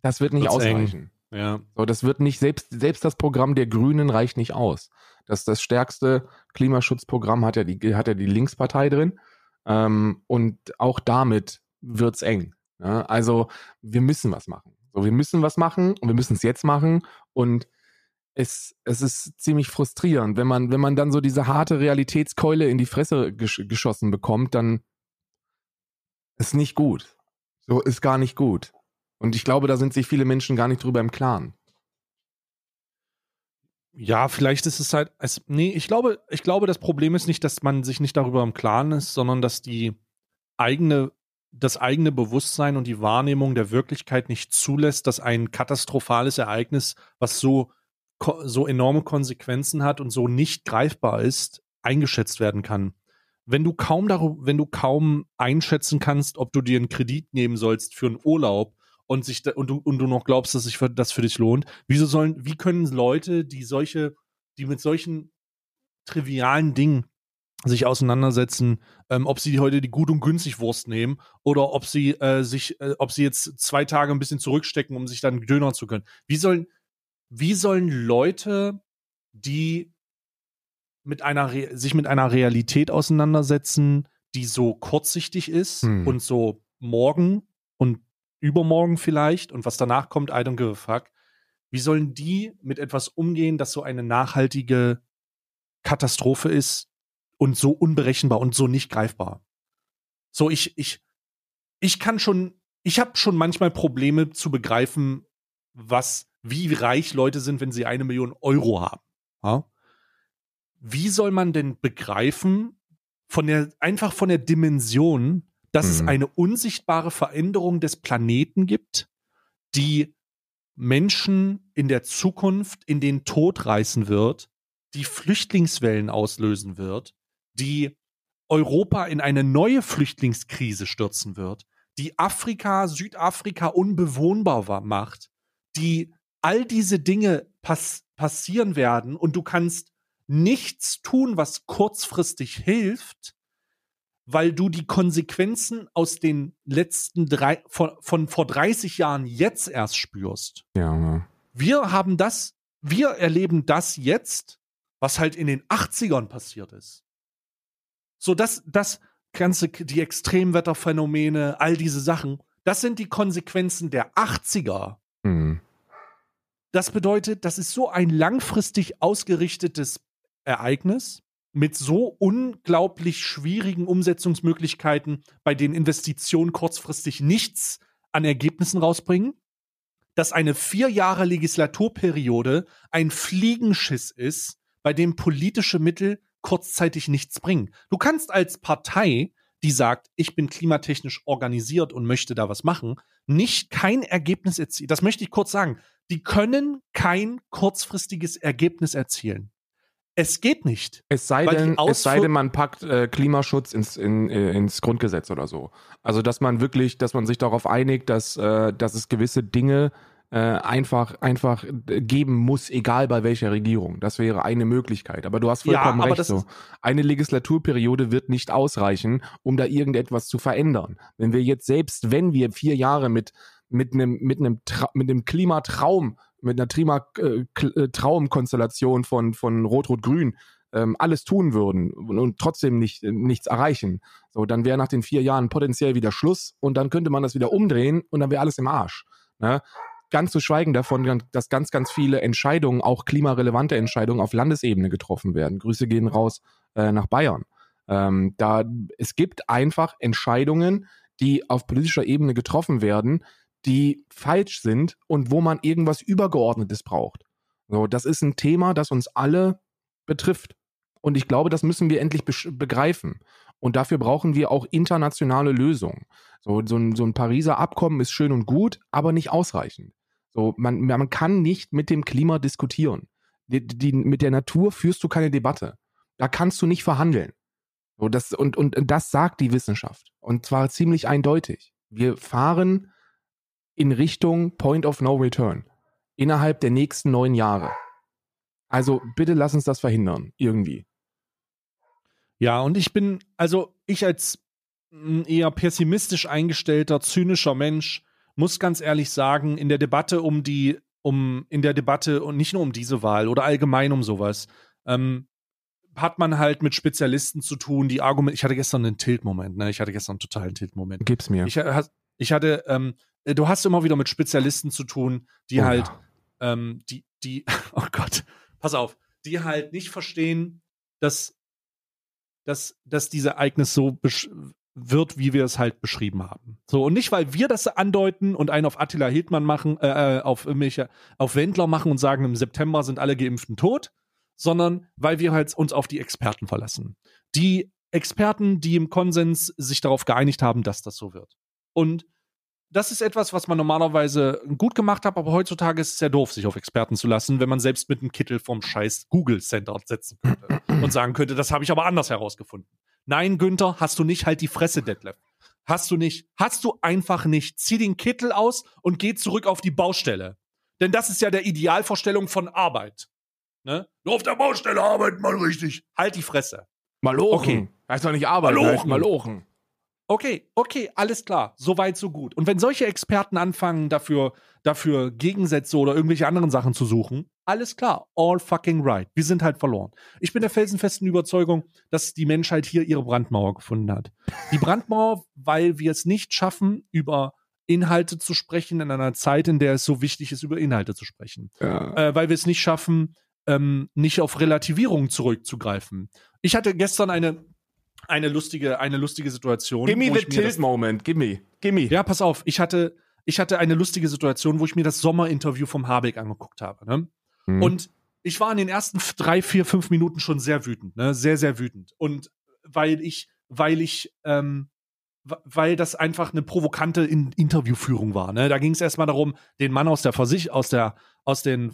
das wird nicht eng. ausreichen. Ja. So, das wird nicht, selbst, selbst das Programm der Grünen reicht nicht aus. Das, das stärkste Klimaschutzprogramm hat ja die, hat ja die Linkspartei drin. Ähm, und auch damit wird's eng. Ja? Also, wir müssen was machen. So, wir müssen was machen und wir müssen es jetzt machen. Und es, es ist ziemlich frustrierend, wenn man, wenn man dann so diese harte Realitätskeule in die Fresse gesch geschossen bekommt, dann ist nicht gut. So ist gar nicht gut. Und ich glaube, da sind sich viele Menschen gar nicht drüber im Klaren. Ja, vielleicht ist es halt. Es, nee, ich glaube, ich glaube, das Problem ist nicht, dass man sich nicht darüber im Klaren ist, sondern dass die eigene, das eigene Bewusstsein und die Wahrnehmung der Wirklichkeit nicht zulässt, dass ein katastrophales Ereignis, was so, so enorme Konsequenzen hat und so nicht greifbar ist, eingeschätzt werden kann. Wenn du kaum darüber, wenn du kaum einschätzen kannst, ob du dir einen Kredit nehmen sollst für einen Urlaub und sich da, und du und du noch glaubst, dass sich das für dich lohnt. Wieso sollen, wie können Leute, die solche, die mit solchen trivialen Dingen sich auseinandersetzen, ähm, ob sie heute die gut und günstig Wurst nehmen oder ob sie äh, sich, äh, ob sie jetzt zwei Tage ein bisschen zurückstecken, um sich dann Döner zu können. Wie sollen, wie sollen Leute, die mit einer Re sich mit einer Realität auseinandersetzen, die so kurzsichtig ist Hm. und so morgen und übermorgen vielleicht und was danach kommt, I don't give a fuck. Wie sollen die mit etwas umgehen, das so eine nachhaltige Katastrophe ist und so unberechenbar und so nicht greifbar? So, ich, ich, ich kann schon, ich habe schon manchmal Probleme zu begreifen, was, wie reich Leute sind, wenn sie eine Million Euro haben. Ja? Wie soll man denn begreifen, von der, einfach von der Dimension, dass es Mhm. eine unsichtbare Veränderung des Planeten gibt, die Menschen in der Zukunft in den Tod reißen wird, die Flüchtlingswellen auslösen wird, die Europa in eine neue Flüchtlingskrise stürzen wird, die Afrika, Südafrika unbewohnbar macht, die all diese Dinge pass passieren werden und du kannst nichts tun, was kurzfristig hilft, weil du die Konsequenzen aus den letzten drei, von, von vor 30 Jahren jetzt erst spürst. Ja, ja. Wir haben das, wir erleben das jetzt, was halt in den 80ern passiert ist. So, das, das ganze, die Extremwetterphänomene, all diese Sachen, das sind die Konsequenzen der 80er. Das bedeutet, das ist so ein langfristig ausgerichtetes Ereignis mit so unglaublich schwierigen Umsetzungsmöglichkeiten, bei denen Investitionen kurzfristig nichts an Ergebnissen rausbringen, dass eine vier Jahre Legislaturperiode ein Fliegenschiss ist, bei dem politische Mittel kurzzeitig nichts bringen. Du kannst als Partei, die sagt, ich bin klimatechnisch organisiert und möchte da was machen, nicht kein Ergebnis erzielen. Das möchte ich kurz sagen. Die können kein kurzfristiges Ergebnis erzielen. Es geht nicht. Es sei, denn, es sei denn, man packt äh, Klimaschutz ins, in, äh, ins Grundgesetz oder so. Also, dass man wirklich, dass man sich darauf einigt, dass, äh, dass es gewisse Dinge äh, einfach, einfach äh, geben muss, egal bei welcher Regierung. Das wäre eine Möglichkeit. Aber du hast Ja, vollkommen aber recht. So. Eine Legislaturperiode wird nicht ausreichen, um da irgendetwas zu verändern. Wenn wir jetzt, selbst wenn wir vier Jahre mit, mit einem, mit einem, Tra mit einem Klimatraum, mit einer Trima, äh, äh, Traumkonstellation von, von Rot-Rot-Grün ähm, alles tun würden und, und trotzdem nicht, äh, nichts erreichen, so, dann wäre nach den vier Jahren potenziell wieder Schluss und dann könnte man das wieder umdrehen und dann wäre alles im Arsch. Ne? Ganz zu schweigen davon, dass ganz, ganz viele Entscheidungen, auch klimarelevante Entscheidungen auf Landesebene getroffen werden. Grüße gehen raus äh, nach Bayern. Ähm, da, es gibt einfach Entscheidungen, die auf politischer Ebene getroffen werden, die falsch sind und wo man irgendwas Übergeordnetes braucht. So, das ist ein Thema, das uns alle betrifft. Und ich glaube, das müssen wir endlich besch- begreifen. Und dafür brauchen wir auch internationale Lösungen. So, so, ein, so ein Pariser Abkommen ist schön und gut, aber nicht ausreichend. So, man, man kann nicht mit dem Klima diskutieren. Die, die, mit der Natur führst du keine Debatte. Da kannst du nicht verhandeln. So, das, und, und das sagt die Wissenschaft. Und zwar ziemlich eindeutig. Wir fahren in Richtung Point of No Return innerhalb der nächsten neun Jahre. Also bitte lass uns das verhindern, irgendwie. Ja, und ich bin, also ich als eher pessimistisch eingestellter, zynischer Mensch, muss ganz ehrlich sagen, in der Debatte um die um in der Debatte und nicht nur um diese Wahl oder allgemein um sowas, ähm, hat man halt mit Spezialisten zu tun, die Argumente. Ich hatte gestern einen Tilt-Moment, ne? Ich hatte gestern einen totalen Tilt-Moment. Gib's mir. Ich, ich hatte, ähm, äh, du hast immer wieder mit Spezialisten zu tun, die Oh halt, ja. ähm, die, die, oh Gott, pass auf, die halt nicht verstehen, dass, dass, dass dieses Ereignis so wird, wie wir es halt beschrieben haben. So, und nicht, weil wir das andeuten und einen auf Attila Hildmann machen, äh, äh, auf irgendwelche, auf Wendler machen und sagen, im September sind alle Geimpften tot, sondern weil wir halt uns auf die Experten verlassen. Die Experten, die im Konsens sich darauf geeinigt haben, dass das so wird. Und das ist etwas, was man normalerweise gut gemacht hat, aber heutzutage ist es sehr doof, sich auf Experten zu lassen, wenn man selbst mit einem Kittel vom scheiß Google Center setzen könnte und sagen könnte, das habe ich aber anders herausgefunden. Nein, Günther, hast du nicht, halt die Fresse, Detlef. Hast du nicht. Hast du einfach nicht. Zieh den Kittel aus und geh zurück auf die Baustelle. Denn das ist ja der Idealvorstellung von Arbeit. Ne? Nur auf der Baustelle arbeiten mal richtig. Halt die Fresse. Malochen. Okay. Heißt doch nicht arbeiten, Malochen. heißt Malochen. Okay, okay, alles klar. So weit, so gut. Und wenn solche Experten anfangen, dafür, dafür Gegensätze oder irgendwelche anderen Sachen zu suchen, alles klar. All fucking right. Wir sind halt verloren. Ich bin der felsenfesten Überzeugung, dass die Menschheit hier ihre Brandmauer gefunden hat. Die Brandmauer, weil wir es nicht schaffen, über Inhalte zu sprechen in einer Zeit, in der es so wichtig ist, über Inhalte zu sprechen Ja. äh, weil wir es nicht schaffen, ähm, nicht auf Relativierung zurückzugreifen. Ich hatte gestern eine, eine, lustige, eine lustige Situation. Gimme wo the tilt moment. Gimme. Gimme. Ja, pass auf, ich hatte, ich hatte eine lustige Situation, wo ich mir das Sommerinterview vom Habeck angeguckt habe. Ne? Mhm. Und ich war in den ersten drei, vier, fünf Minuten schon sehr wütend, ne? Sehr, sehr wütend. Und weil ich, weil ich, ähm, weil das einfach eine provokante In Interviewführung war. Ne? Da ging es erstmal darum, den Mann aus der Versich aus der, aus den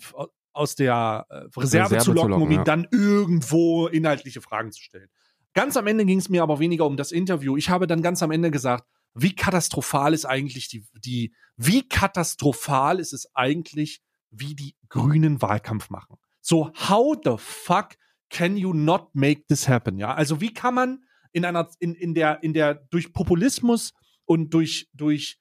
aus der äh, Reserve, Reserve zu zu locken, um locken, ihn ja. dann irgendwo inhaltliche Fragen zu stellen. Ganz am Ende ging es mir aber weniger um das Interview. Ich habe dann ganz am Ende gesagt, wie katastrophal ist eigentlich die, die, wie katastrophal ist es eigentlich, wie die Grünen Wahlkampf machen. So, how the fuck can you not make this happen? Ja, also wie kann man in einer, in, in der, in der durch Populismus und durch, durch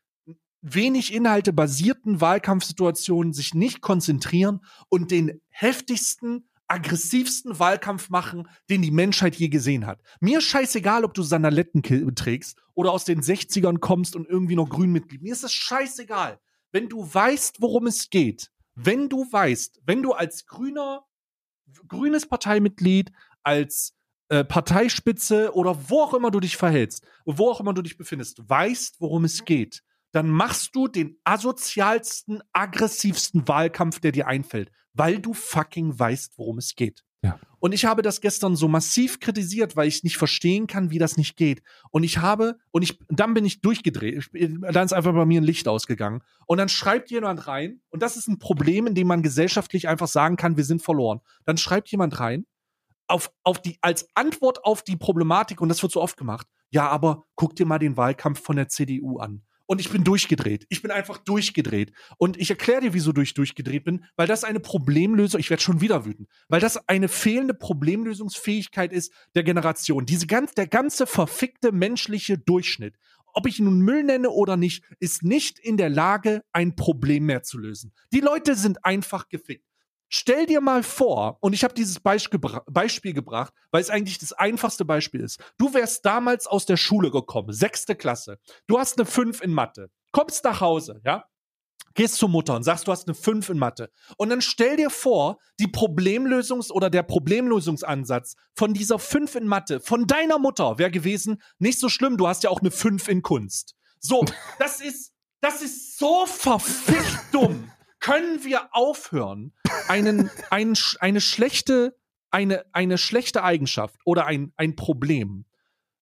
wenig Inhalte basierten Wahlkampfsituationen sich nicht konzentrieren und den heftigsten, aggressivsten Wahlkampf machen, den die Menschheit je gesehen hat. Mir scheißegal, ob du Sandaletten trägst oder aus den 60ern kommst und irgendwie noch Grünmitglied. Mir ist es scheißegal. Wenn du weißt, worum es geht, wenn du weißt, wenn du als grüner, grünes Parteimitglied, als äh, Parteispitze oder wo auch immer du dich verhältst, wo auch immer du dich befindest, weißt, worum es geht, dann machst du den asozialsten, aggressivsten Wahlkampf, der dir einfällt, weil du fucking weißt, worum es geht. Ja. Und ich habe das gestern so massiv kritisiert, weil ich nicht verstehen kann, wie das nicht geht. Und ich habe, und ich, dann bin ich durchgedreht. Ich, dann ist einfach bei mir ein Licht ausgegangen. Und dann schreibt jemand rein, und das ist ein Problem, in dem man gesellschaftlich einfach sagen kann, wir sind verloren. Dann schreibt jemand rein, auf, auf die, als Antwort auf die Problematik, und das wird so oft gemacht, ja, aber guck dir mal den Wahlkampf von der CDU an. Und ich bin durchgedreht. Ich bin einfach durchgedreht. Und ich erkläre dir, wieso ich durchgedreht bin, weil das eine Problemlösung, ich werde schon wieder wütend, weil das eine fehlende Problemlösungsfähigkeit ist der Generation. Diese ganz, der ganze verfickte menschliche Durchschnitt, ob ich ihn nun Müll nenne oder nicht, ist nicht in der Lage, ein Problem mehr zu lösen. Die Leute sind einfach gefickt. Stell dir mal vor, und ich habe dieses Beispiel, gebra Beispiel gebracht, weil es eigentlich das einfachste Beispiel ist. Du wärst damals aus der Schule gekommen, sechste Klasse. Du hast eine 5 in Mathe. Kommst nach Hause, ja? Gehst zur Mutter und sagst, du hast eine 5 in Mathe. Und dann stell dir vor, die Problemlösungs- oder der Problemlösungsansatz von dieser 5 in Mathe, von deiner Mutter wäre gewesen, nicht so schlimm, du hast ja auch eine 5 in Kunst. So, das ist, das ist so verfickt dumm. Können wir aufhören, einen, einen, eine schlechte, eine, eine schlechte Eigenschaft oder ein, ein Problem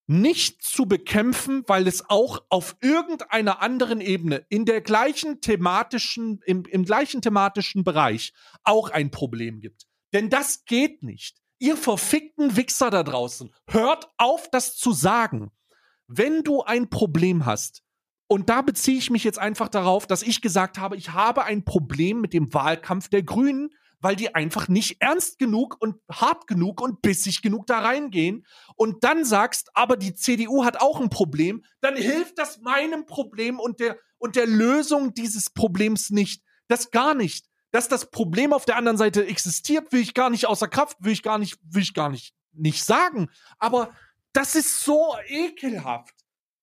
nicht zu bekämpfen, weil es auch auf irgendeiner anderen Ebene in der gleichen thematischen, im, im gleichen thematischen Bereich auch ein Problem gibt. Denn das geht nicht. Ihr verfickten Wichser da draußen, hört auf, das zu sagen. Wenn du ein Problem hast, und da beziehe ich mich jetzt einfach darauf, dass ich gesagt habe, ich habe ein Problem mit dem Wahlkampf der Grünen, weil die einfach nicht ernst genug und hart genug und bissig genug da reingehen und dann sagst, aber die CDU hat auch ein Problem, dann hilft das meinem Problem und der, und der Lösung dieses Problems nicht. Das gar nicht. dass das Problem auf der anderen Seite existiert, will ich gar nicht außer Kraft, will ich gar nicht, will ich gar nicht, nicht sagen. Aber das ist so ekelhaft.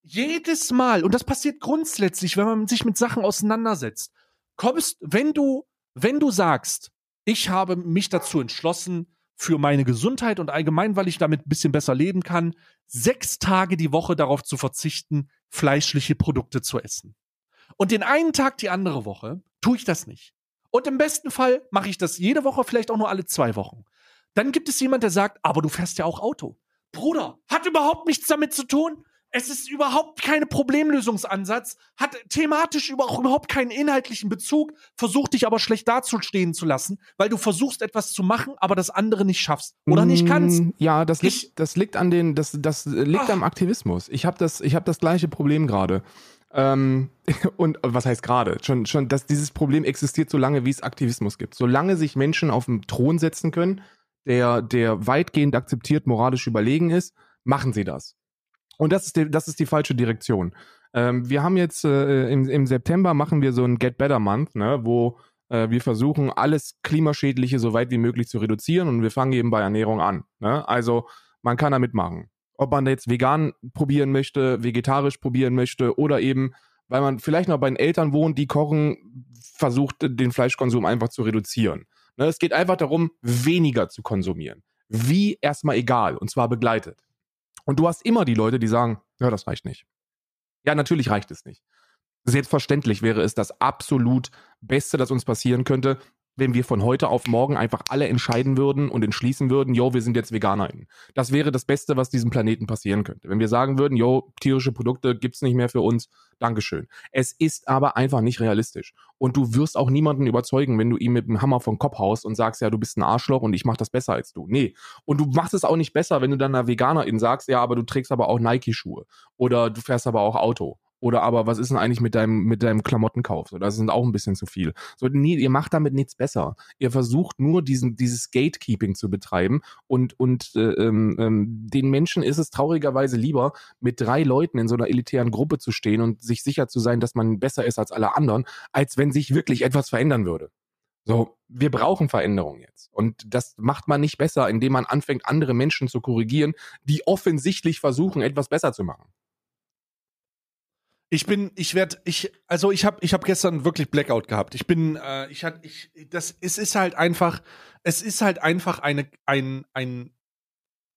Jedes Mal, und das passiert grundsätzlich, wenn man sich mit Sachen auseinandersetzt, kommst, wenn du, wenn du sagst, ich habe mich dazu entschlossen, für meine Gesundheit und allgemein, weil ich damit ein bisschen besser leben kann, sechs Tage die Woche darauf zu verzichten, fleischliche Produkte zu essen. Und den einen Tag die andere Woche tue ich das nicht. Und im besten Fall mache ich das jede Woche, vielleicht auch nur alle zwei Wochen. Dann gibt es jemand, der sagt, aber du fährst ja auch Auto. Bruder, hat überhaupt nichts damit zu tun. Es ist überhaupt kein Problemlösungsansatz, hat thematisch auch überhaupt keinen inhaltlichen Bezug, versucht dich aber schlecht dazustehen zu lassen, weil du versuchst etwas zu machen, aber das andere nicht schaffst oder nicht kannst. Mm, Ja, das liegt, Ich- das liegt an den, das, das liegt Ach. am Aktivismus. Ich habe das, ich habe das gleiche Problem gerade. Ähm, und was heißt gerade? Schon, schon, dass dieses Problem existiert, solange wie es Aktivismus gibt. Solange sich Menschen auf den Thron setzen können, der, der weitgehend akzeptiert moralisch überlegen ist, machen sie das. Und das ist die, das ist die falsche Direktion. Ähm, wir haben jetzt äh, im, im September machen wir so ein Get Better Month, ne, wo äh, wir versuchen, alles Klimaschädliche so weit wie möglich zu reduzieren und wir fangen eben bei Ernährung an. Ne? Also man kann da mitmachen. Ob man jetzt vegan probieren möchte, vegetarisch probieren möchte oder eben, weil man vielleicht noch bei den Eltern wohnt, die kochen, versucht, den Fleischkonsum einfach zu reduzieren. Ne? Es geht einfach darum, weniger zu konsumieren. Wie erstmal egal, und zwar begleitet. Und du hast immer die Leute, die sagen, ja, das reicht nicht. Ja, natürlich reicht es nicht. Selbstverständlich wäre es das absolut Beste, das uns passieren könnte, wenn wir von heute auf morgen einfach alle entscheiden würden und entschließen würden, yo, wir sind jetzt VeganerInnen. Das wäre das Beste, was diesem Planeten passieren könnte. Wenn wir sagen würden, yo, tierische Produkte gibt's nicht mehr für uns, Dankeschön. Es ist aber einfach nicht realistisch. Und du wirst auch niemanden überzeugen, wenn du ihm mit dem Hammer vom Kopf haust und sagst, ja, du bist ein Arschloch und ich mach das besser als du. Nee. Und du machst es auch nicht besser, wenn du dann einer Veganerin sagst, ja, aber du trägst aber auch Nike-Schuhe. Oder du fährst aber auch Auto. Oder aber was ist denn eigentlich mit deinem, mit deinem Klamottenkauf? So, das sind auch ein bisschen zu viel. So, nee, ihr macht damit nichts besser. Ihr versucht nur diesen, dieses Gatekeeping zu betreiben und, und äh, ähm, ähm, den Menschen ist es traurigerweise lieber, mit drei Leuten in so einer elitären Gruppe zu stehen und sich sicher zu sein, dass man besser ist als alle anderen, als wenn sich wirklich etwas verändern würde. So, wir brauchen Veränderung jetzt. Und das macht man nicht besser, indem man anfängt, andere Menschen zu korrigieren, die offensichtlich versuchen, etwas besser zu machen. Ich bin, ich werde, ich, also ich habe, ich habe gestern wirklich Blackout gehabt. Ich bin, äh, ich hatte, ich, das, es ist halt einfach, es ist halt einfach eine, ein, ein,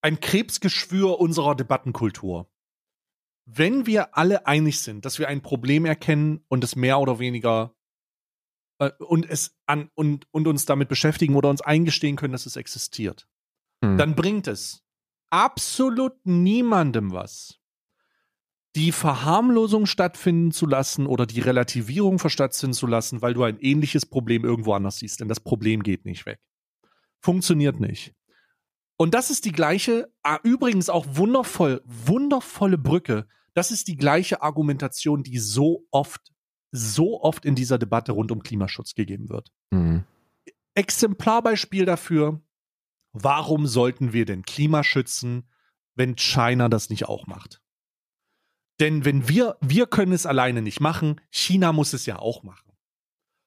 ein Krebsgeschwür unserer Debattenkultur. Wenn wir alle einig sind, dass wir ein Problem erkennen und es mehr oder weniger äh, und es an und, und uns damit beschäftigen oder uns eingestehen können, dass es existiert, Hm. dann bringt es absolut niemandem was, die Verharmlosung stattfinden zu lassen oder die Relativierung stattfinden zu lassen, weil du ein ähnliches Problem irgendwo anders siehst. Denn das Problem geht nicht weg. Funktioniert nicht. Und das ist die gleiche, ah, übrigens auch wundervoll, wundervolle Brücke. Das ist die gleiche Argumentation, die so oft, so oft in dieser Debatte rund um Klimaschutz gegeben wird. Hm. Exemplarbeispiel dafür, warum sollten wir denn Klima schützen, wenn China das nicht auch macht? Denn wenn wir, wir können es alleine nicht machen, China muss es ja auch machen.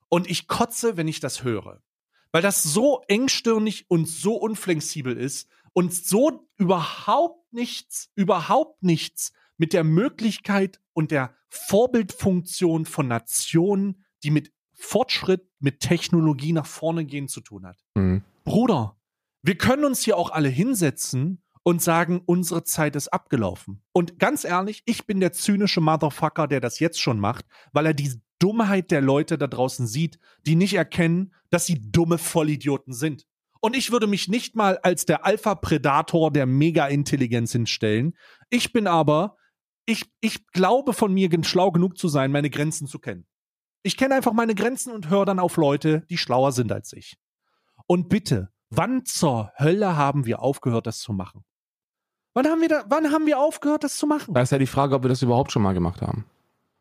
Und ich kotze, wenn ich das höre. Weil das so engstirnig und so unflexibel ist und so überhaupt nichts, überhaupt nichts mit der Möglichkeit und der Vorbildfunktion von Nationen, die mit Fortschritt, mit Technologie nach vorne gehen zu tun hat. Hm. Bruder, wir können uns hier auch alle hinsetzen und sagen, unsere Zeit ist abgelaufen. Und ganz ehrlich, ich bin der zynische Motherfucker, der das jetzt schon macht, weil er die Dummheit der Leute da draußen sieht, die nicht erkennen, dass sie dumme Vollidioten sind. Und ich würde mich nicht mal als der Alpha-Predator der Mega-Intelligenz hinstellen. Ich bin aber, ich, ich glaube von mir schlau genug zu sein, meine Grenzen zu kennen. Ich kenne einfach meine Grenzen und höre dann auf Leute, die schlauer sind als ich. Und bitte, wann zur Hölle haben wir aufgehört, das zu machen? Wann haben wir, da, wann haben wir aufgehört, das zu machen? Da ist ja die Frage, ob wir das überhaupt schon mal gemacht haben.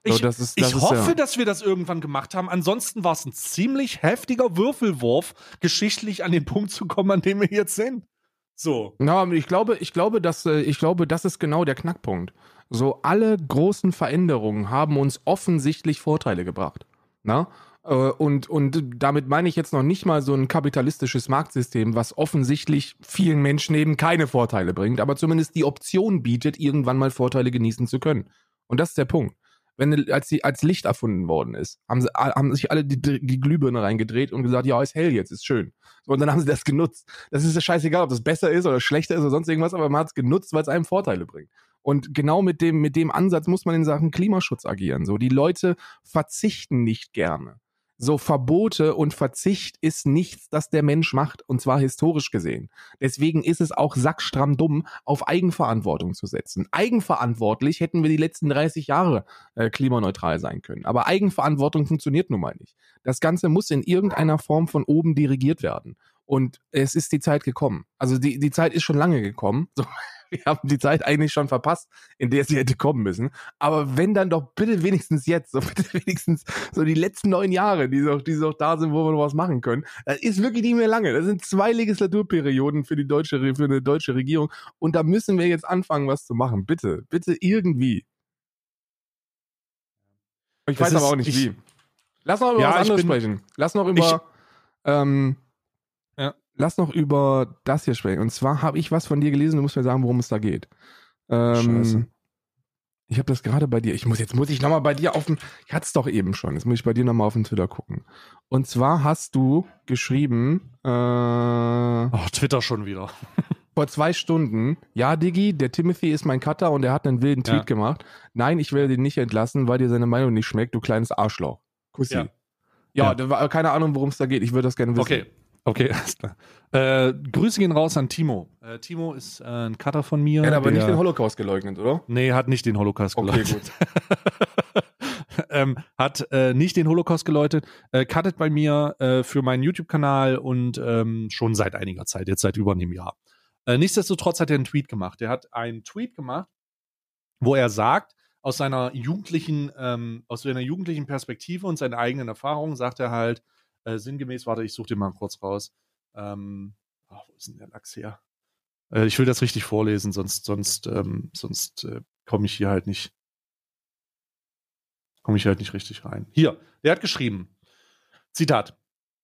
So, Ich, das ist, ich das ist hoffe, ja, dass wir das irgendwann gemacht haben. Ansonsten war es ein ziemlich heftiger Würfelwurf, geschichtlich an den Punkt zu kommen, an dem wir jetzt sind. So. Ja, aber ich glaube, ich glaube, dass, äh, ich glaube, das ist genau der Knackpunkt. So alle großen Veränderungen haben uns offensichtlich Vorteile gebracht. Na? Äh, Und, und damit meine ich jetzt noch nicht mal so ein kapitalistisches Marktsystem, was offensichtlich vielen Menschen eben keine Vorteile bringt, aber zumindest die Option bietet, irgendwann mal Vorteile genießen zu können. Und das ist der Punkt. Wenn, als, die, als Licht erfunden worden ist, haben, sie, haben sich alle die, die Glühbirne reingedreht und gesagt, ja, ist hell jetzt, ist schön. Und dann haben sie das genutzt. Das ist ja scheißegal, ob das besser ist oder schlechter ist oder sonst irgendwas, aber man hat es genutzt, weil es einem Vorteile bringt. Und genau mit dem, mit dem Ansatz muss man in Sachen Klimaschutz agieren. So, die Leute verzichten nicht gerne. So Verbote und Verzicht ist nichts, das der Mensch macht, und zwar historisch gesehen. Deswegen ist es auch sackstramm dumm, auf Eigenverantwortung zu setzen. Eigenverantwortlich hätten wir die letzten 30 Jahre äh, klimaneutral sein können. Aber Eigenverantwortung funktioniert nun mal nicht. Das Ganze muss in irgendeiner Form von oben dirigiert werden. Und es ist die Zeit gekommen. Also die, die Zeit ist schon lange gekommen. So, wir haben die Zeit eigentlich schon verpasst, in der sie hätte kommen müssen. Aber wenn dann doch bitte wenigstens jetzt, so bitte wenigstens so die letzten neun Jahre, die so, die so da sind, wo wir noch was machen können. Das ist wirklich nicht mehr lange. Das sind zwei Legislaturperioden für die deutsche, für eine deutsche Regierung. Und da müssen wir jetzt anfangen, was zu machen. Bitte, bitte irgendwie. Ich Das weiß aber ist- auch nicht ich- wie. Lass noch über Ja, was ich anderes bin- sprechen. Lass noch über, ähm, Ja. Lass noch über das hier sprechen. Und zwar habe ich was von dir gelesen, du musst mir sagen, worum es da geht. Ähm, Scheiße. Ich habe das gerade bei dir. Ich muss jetzt muss ich nochmal bei dir auf dem. Ich hatte es doch eben schon. Jetzt muss ich bei dir nochmal auf den Twitter gucken. Und zwar hast du geschrieben äh, Oh, Twitter schon wieder. vor zwei Stunden. Ja, Diggi, der Timothy ist mein Cutter und er hat einen wilden Tweet Ja. gemacht. Nein, ich werde ihn nicht entlassen, weil dir seine Meinung nicht schmeckt, du kleines Arschloch. Kussi. Ja. Ja, Ja. da war keine Ahnung, worum es da geht. Ich würde das gerne wissen. Okay. Okay, alles klar. Äh, Grüße gehen raus an Timo. Äh, Timo ist äh, ein Cutter von mir. Er hat aber der- nicht den Holocaust geleugnet, oder? Nee, hat nicht den Holocaust Okay, geleugnet. ähm, hat äh, nicht den Holocaust geläutet, äh, cuttet bei mir äh, für meinen YouTube-Kanal und ähm, schon seit einiger Zeit, jetzt seit über einem Jahr. Äh, nichtsdestotrotz hat er einen Tweet gemacht. Er hat einen Tweet gemacht, wo er sagt, aus seiner jugendlichen, ähm, aus seiner jugendlichen Perspektive und seinen eigenen Erfahrungen sagt er halt, äh, sinngemäß, warte, ich suche den mal kurz raus. Ähm, ach, wo ist denn der Lachs her? Äh, ich will das richtig vorlesen, sonst, sonst, ähm, sonst äh, komme ich hier halt nicht, komme ich halt nicht richtig rein. Hier, der hat geschrieben, Zitat,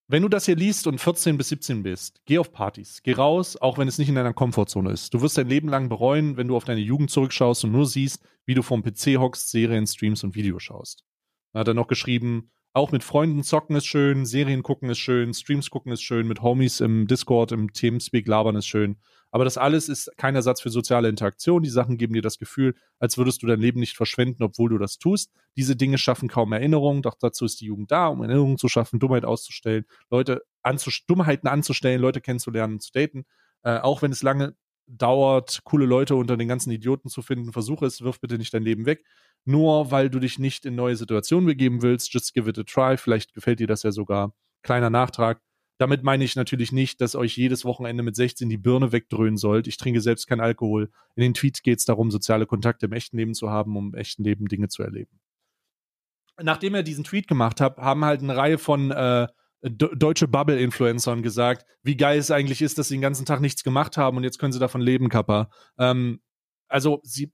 wenn du das hier liest und 14 bis 17 bist, geh auf Partys, geh raus, auch wenn es nicht in deiner Komfortzone ist. Du wirst dein Leben lang bereuen, wenn du auf deine Jugend zurückschaust und nur siehst, wie du vom PC hockst, Serien, Streams und Videos schaust. Dann hat er noch geschrieben, auch mit Freunden zocken ist schön, Serien gucken ist schön, Streams gucken ist schön, mit Homies im Discord, im Teamspeak labern ist schön. Aber das alles ist kein Ersatz für soziale Interaktion. Die Sachen geben dir das Gefühl, als würdest du dein Leben nicht verschwenden, obwohl du das tust. Diese Dinge schaffen kaum Erinnerungen, doch dazu ist die Jugend da, um Erinnerungen zu schaffen, Dummheit auszustellen, Leute anzus Dummheiten anzustellen, Leute kennenzulernen und zu daten. Äh, auch wenn es lange dauert, coole Leute unter den ganzen Idioten zu finden, versuche es, wirf bitte nicht dein Leben weg. Nur weil du dich nicht in neue Situationen begeben willst, just give it a try. Vielleicht gefällt dir das ja sogar. Kleiner Nachtrag. Damit meine ich natürlich nicht, dass euch jedes Wochenende mit 16 die Birne wegdröhnen sollt. Ich trinke selbst keinen Alkohol. In den Tweets geht es darum, soziale Kontakte im echten Leben zu haben, um im echten Leben Dinge zu erleben. Nachdem er diesen Tweet gemacht hat, haben halt eine Reihe von äh, deutsche Bubble-Influencern gesagt, wie geil es eigentlich ist, dass sie den ganzen Tag nichts gemacht haben und jetzt können sie davon leben, Kappa. Ähm, also sie,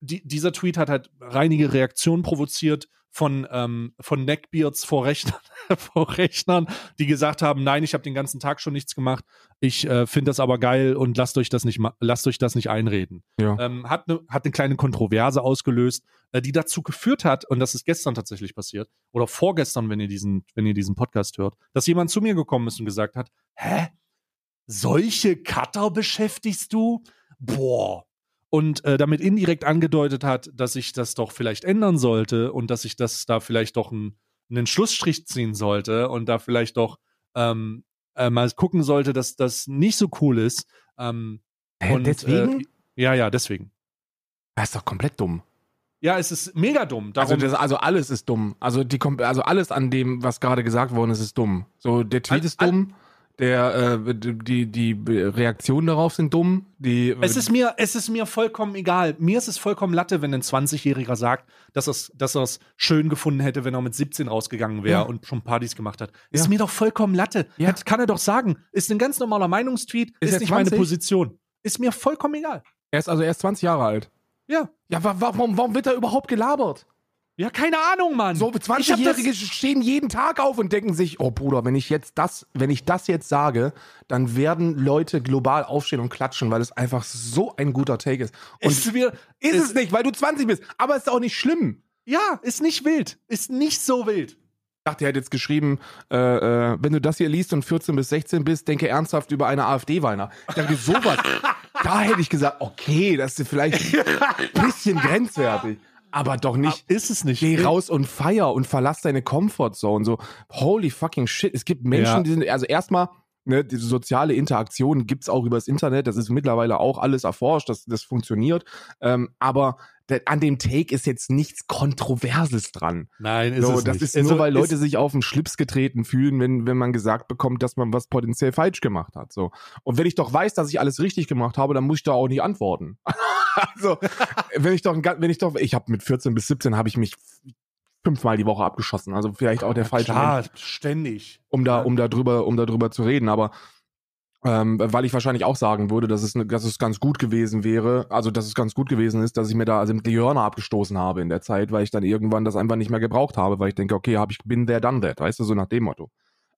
die, dieser Tweet hat halt reinige Reaktionen provoziert von, ähm, von Neckbeards vor Rechnern, vor Rechnern, die gesagt haben, nein, ich habe den ganzen Tag schon nichts gemacht, ich äh, finde das aber geil und lasst euch das nicht, lasst euch das nicht einreden. Ja. Ähm, hat eine hat eine kleine Kontroverse ausgelöst, äh, die dazu geführt hat, und das ist gestern tatsächlich passiert, oder vorgestern, wenn ihr diesen, wenn ihr diesen Podcast hört, dass jemand zu mir gekommen ist und gesagt hat, hä? Solche Cutter beschäftigst du? Boah. Und äh, damit indirekt angedeutet hat, dass ich das doch vielleicht ändern sollte und dass ich das da vielleicht doch ein, einen Schlussstrich ziehen sollte und da vielleicht doch ähm, äh, mal gucken sollte, dass das nicht so cool ist. Ähm, Hä, und, deswegen? Äh, ja, ja, deswegen. das ist doch komplett dumm. Ja, es ist mega dumm. Darum, Also, das, also alles ist dumm. Also, die, also alles an dem, was gerade gesagt worden ist, ist dumm. So, der Tweet Al- ist dumm, der, äh, die, die Reaktionen darauf sind dumm. Die, es ist mir, es ist mir vollkommen egal. Mir ist es vollkommen Latte, wenn ein 20-Jähriger sagt, dass er es dass er's schön gefunden hätte, wenn er mit 17 rausgegangen wäre Ja. und schon Partys gemacht hat. Ist Ja. mir doch vollkommen Latte. Ja. Hat, kann er doch sagen. Ist ein ganz normaler Meinungstweet, ist, er nicht meine 20? Position. Ist mir vollkommen egal. er ist also erst 20 Jahre alt. Ja. Ja, wa warum, warum wird er überhaupt gelabert? Ja, keine Ahnung, Mann. So Ich hab 20-Jährige das- stehen jeden Tag auf und denken sich, oh Bruder, wenn ich jetzt das, wenn ich das jetzt sage, dann werden Leute global aufstehen und klatschen, weil es einfach so ein guter Take ist. Und Ist mir, ist es nicht, weil du 20 bist, aber ist auch nicht schlimm. Ja, ist nicht wild. Ist nicht so wild. Ich dachte, er hat jetzt geschrieben, äh, äh, wenn du das hier liest und 14 bis 16 bist, denke ernsthaft über eine AfD-Wahl nach. Ich dachte, sowas. da hätte ich gesagt, okay, das ist vielleicht ein bisschen grenzwertig. Aber doch nicht. Ist es nicht. Geh raus und feier und verlass deine Comfortzone. So, holy fucking shit. Es gibt Menschen, Ja. die sind, also erstmal, ne, diese soziale Interaktion gibt's auch übers Internet. Das ist mittlerweile auch alles erforscht, das, das funktioniert. Ähm, aber der, an dem Take ist jetzt nichts Kontroverses dran. Nein, ist So, es das nicht. ist Also, nur, weil Leute sich auf den Schlips getreten fühlen, wenn, wenn man gesagt bekommt, dass man was potenziell falsch gemacht hat. So. Und wenn ich doch weiß, dass ich alles richtig gemacht habe, dann muss ich da auch nicht antworten. also, wenn ich doch, wenn ich doch, ich habe mit 14 bis 17 habe ich mich fünfmal die Woche abgeschossen. Also vielleicht auch der falsche Klar, Mensch, ständig. um da, um da drüber, um da drüber zu reden. Aber ähm, weil ich wahrscheinlich auch sagen würde, dass es, ne, dass es ganz gut gewesen wäre, also dass es ganz gut gewesen ist, dass ich mir da also die Hörner abgestoßen habe in der Zeit, weil ich dann irgendwann das einfach nicht mehr gebraucht habe, weil ich denke, okay, hab ich bin there, done that, weißt du, so nach dem Motto.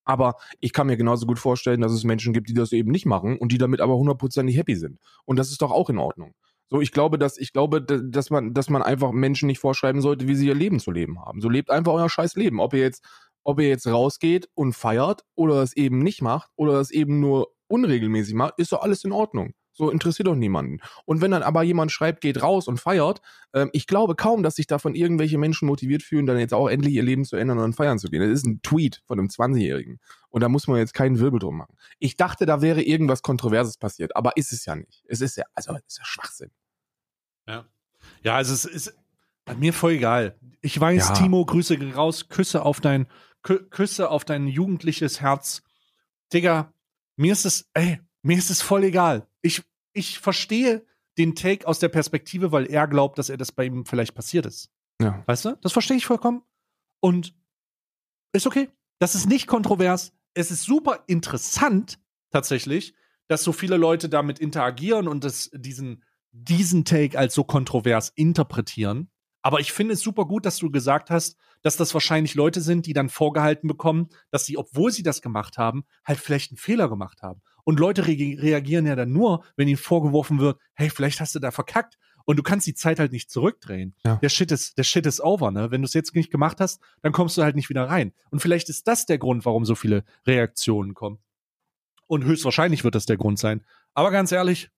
Aber ich kann mir genauso gut vorstellen, dass es Menschen gibt, die das eben nicht machen und die damit aber hundertprozentig happy sind. Und das ist doch auch in Ordnung. So, ich glaube, dass ich glaube, dass man, dass man einfach Menschen nicht vorschreiben sollte, wie sie ihr Leben zu leben haben. So lebt einfach euer scheiß Leben. Ob ihr jetzt, ob ihr jetzt rausgeht und feiert oder es eben nicht macht oder es eben nur unregelmäßig macht, ist doch alles in Ordnung. So interessiert doch niemanden. Und wenn dann aber jemand schreibt, geht raus und feiert, ähm, ich glaube kaum, dass sich davon irgendwelche Menschen motiviert fühlen, dann jetzt auch endlich ihr Leben zu ändern und dann feiern zu gehen. Das ist ein Tweet von einem 20-Jährigen. Und da muss man jetzt keinen Wirbel drum machen. Ich dachte, da wäre irgendwas Kontroverses passiert, aber ist es ja nicht. Es ist ja, also, es ist ja Schwachsinn. Ja. Ja, also es ist mir voll egal. Ich weiß, Ja. Timo, Grüße raus, Küsse auf dein, Kü Küsse auf dein jugendliches Herz. Digga, mir ist es, ey, mir ist es voll egal. Ich, ich verstehe den Take aus der Perspektive, weil er glaubt, dass er das bei ihm vielleicht passiert ist. Ja. Weißt du? Das verstehe ich vollkommen. Und ist okay. Das ist nicht kontrovers. Es ist super interessant, tatsächlich, dass so viele Leute damit interagieren und das, diesen, diesen Take als so kontrovers interpretieren. Aber ich finde es super gut, dass du gesagt hast, dass das wahrscheinlich Leute sind, die dann vorgehalten bekommen, dass sie, obwohl sie das gemacht haben, halt vielleicht einen Fehler gemacht haben. Und Leute re reagieren ja dann nur, wenn ihnen vorgeworfen wird, hey, vielleicht hast du da verkackt. Und du kannst die Zeit halt nicht zurückdrehen. Ja. Der Shit ist, der Shit ist over, ne? Wenn du es jetzt nicht gemacht hast, dann kommst du halt nicht wieder rein. Und vielleicht ist das der Grund, warum so viele Reaktionen kommen. Und höchstwahrscheinlich wird das der Grund sein. Aber ganz ehrlich,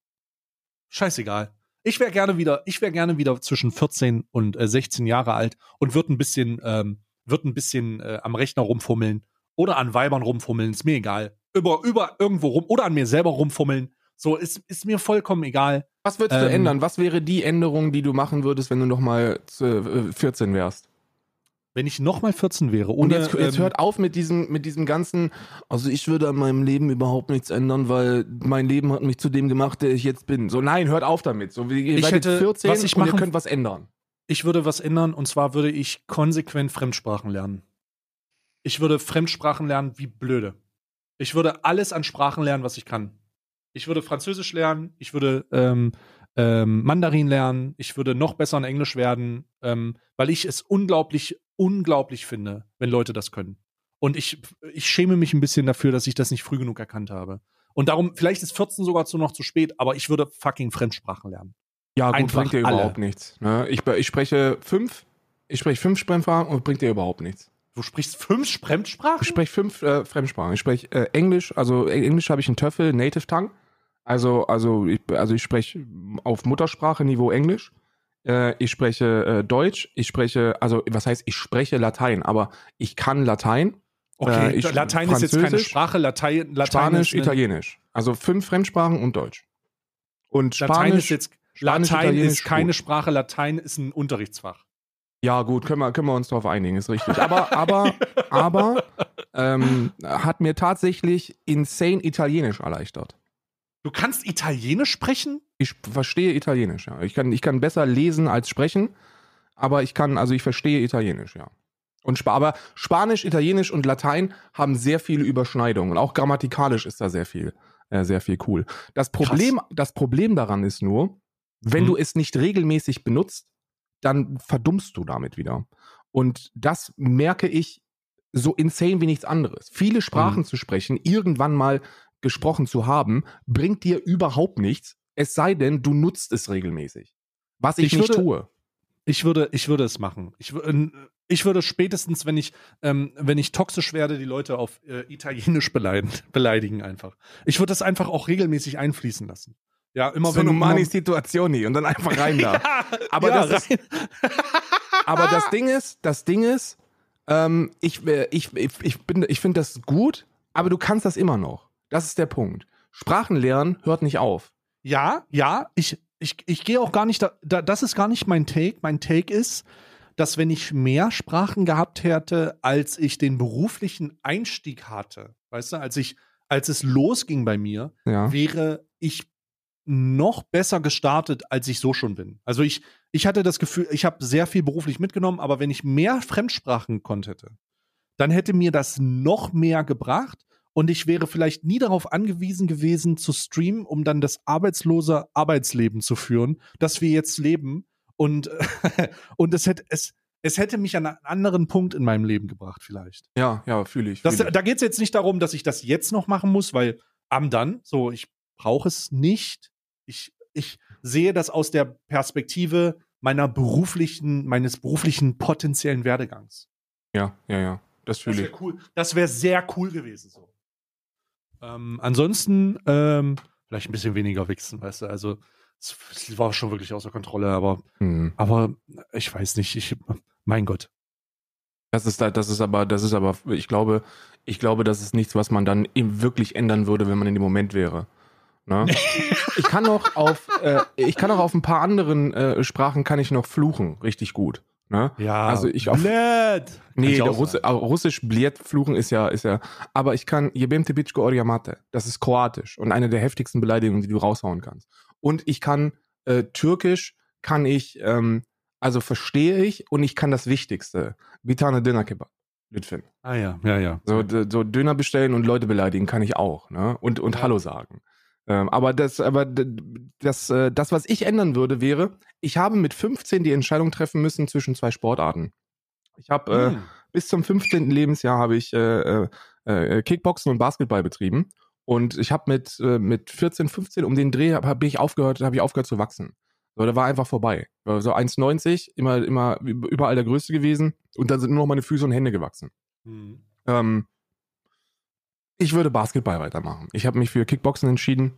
scheißegal. Ich wäre gerne wieder, ich wäre gerne wieder zwischen 14 und äh, 16 Jahre alt und würde ein bisschen, ähm, würde ein bisschen äh, am Rechner rumfummeln oder an Weibern rumfummeln, ist mir egal. Über, über irgendwo rum oder an mir selber rumfummeln. So, ist, ist mir vollkommen egal. Was würdest du Ähm, ändern? Was wäre die Änderung, die du machen würdest, wenn du noch mal äh, 14 wärst? Wenn ich noch mal 14 wäre, Und ohne, jetzt, jetzt ähm, hört auf mit diesem, mit diesem ganzen, also ich würde an meinem Leben überhaupt nichts ändern, weil mein Leben hat mich zu dem gemacht, der ich jetzt bin. So, nein, hört auf damit. So, ihr Ich hätte- 14 was ich und ihr könnt was ändern. ich würde was ändern und zwar würde ich konsequent Fremdsprachen lernen. Ich würde Fremdsprachen lernen wie blöde. Ich würde alles an Sprachen lernen, was ich kann. Ich würde Französisch lernen, ich würde ähm, ähm, Mandarin lernen, ich würde noch besser in Englisch werden, ähm, weil ich es unglaublich, unglaublich finde, wenn Leute das können. Und ich, ich schäme mich ein bisschen dafür, dass ich das nicht früh genug erkannt habe. Und darum, vielleicht ist 14 sogar zu noch zu spät, aber ich würde fucking Fremdsprachen lernen. Ja, gut, Einfach bringt dir überhaupt nichts. Ne? Ich, ich spreche fünf, ich spreche fünf Fremdsprachen und bringt dir überhaupt nichts. Du sprichst fünf Fremdsprachen? Ich spreche fünf äh, Fremdsprachen. Ich spreche äh, Englisch, also äh, Englisch habe ich einen Töffel, Native Tongue. Also, also ich, also ich spreche auf Muttersprache-Niveau Englisch. Äh, ich spreche äh, Deutsch. Ich spreche, also was heißt, ich spreche Latein, aber ich kann Latein, Okay, Äh, ich- Latein ist jetzt keine Sprache, Latein, Latein Spanisch, ist Italienisch. Also fünf Fremdsprachen und Deutsch. Und Latein Spanisch, ist jetzt Spanisch, Latein Italienisch, ist keine. Sprache, Latein ist ein Unterrichtsfach. Ja, gut, können wir, können wir uns darauf einigen, ist richtig. Aber, aber, aber ähm, hat mir tatsächlich insane Italienisch erleichtert. Du kannst Italienisch sprechen? Ich verstehe Italienisch, ja. Ich kann, ich kann besser lesen als sprechen, aber ich kann, also ich verstehe Italienisch, ja. Und Spa aber Spanisch, Italienisch und Latein haben sehr viele Überschneidungen. Und auch grammatikalisch ist da sehr viel, äh, sehr viel cool. Das Problem, das Problem daran ist nur, wenn Hm. du es nicht regelmäßig benutzt, dann verdummst du damit wieder. Und das merke ich so insane wie nichts anderes. Viele Sprachen Mhm. zu sprechen, irgendwann mal gesprochen zu haben, bringt dir überhaupt nichts, es sei denn, du nutzt es regelmäßig. Was ich, Ich nicht würde- tue. Ich würde, ich würde es machen. Ich, ich würde spätestens, wenn ich, ähm, wenn ich toxisch werde, die Leute auf äh, Italienisch beleidigen, beleidigen einfach. Ich würde das einfach auch regelmäßig einfließen lassen. Ja, immer wenn du Mani Situationi und dann einfach rein da. ja, Aber ja, das ist- rein. Aber das Ding ist, das Ding ist, ähm, ich, äh, ich, ich, ich, bin- ich finde das gut, aber du kannst das immer noch. Das ist der Punkt. Sprachen lernen hört nicht auf. Ja, ja, ich, ich, ich gehe auch gar nicht, da, da, das ist gar nicht mein Take. Mein Take ist, dass wenn ich mehr Sprachen gehabt hätte, als ich den beruflichen Einstieg hatte, weißt du, als ich, als es losging bei mir, Ja. wäre ich noch besser gestartet, als ich so schon bin. Also ich, ich hatte das Gefühl, ich habe sehr viel beruflich mitgenommen, aber wenn ich mehr Fremdsprachen konnte, dann hätte mir das noch mehr gebracht und ich wäre vielleicht nie darauf angewiesen gewesen zu streamen, um dann das arbeitslose Arbeitsleben zu führen, das wir jetzt leben und und es hätte es es hätte mich an einen anderen Punkt in meinem Leben gebracht vielleicht. Ja, ja, fühle ich. Fühl ich. da geht es jetzt nicht darum, dass ich das jetzt noch machen muss, weil am dann, so, ich brauche es nicht. Ich, ich sehe das aus der Perspektive meiner beruflichen, meines beruflichen potenziellen Werdegangs. ja, ja, ja. Das fühle ich. cool. Das wäre sehr cool gewesen so. Ähm, ansonsten ähm, vielleicht ein bisschen weniger wichsen, weißt du. Also es, war schon wirklich außer Kontrolle, aber, Hm. aber ich weiß nicht. Ich, mein Gott. Das ist, da- das ist aber, das ist aber, ich glaube, ich glaube, das ist nichts, was man dann eben wirklich ändern würde, wenn man in dem Moment wäre. Ne? ich kann noch auf, äh, ich kann auch auf ein paar anderen äh, Sprachen kann ich noch fluchen, richtig gut. Ne? Ja. Also ich auf- Blöd. Nee, sagen. aber Russisch Bliet fluchen ist ja, ist ja, aber ich kann Jebem Tepitschko Oriamate. Das ist kroatisch und eine der heftigsten Beleidigungen, die du raushauen kannst. Und ich kann äh, Türkisch, kann ich, ähm, also verstehe ich und ich kann das Wichtigste. Vitane Döner Kebab. Litfin. Ah ja, ja, ja. So, so Döner bestellen und Leute beleidigen kann ich auch, ne? Und, und Ja. Hallo sagen. Ähm, aber das, aber das, äh, das, was ich ändern würde, wäre, ich habe mit 15 die Entscheidung treffen müssen zwischen zwei Sportarten. Ich habe äh, Hm. bis zum 15. Lebensjahr habe ich äh, äh, äh, Kickboxen und Basketball betrieben. Und ich habe mit, äh, mit 14, 15 um den Dreh hab, hab ich aufgehört, habe ich aufgehört zu wachsen. So, da war einfach vorbei. So 1,90, immer, immer überall der Größte gewesen. Und dann sind nur noch meine Füße und Hände gewachsen. Hm. Ähm, ich würde Basketball weitermachen. Ich habe mich für Kickboxen entschieden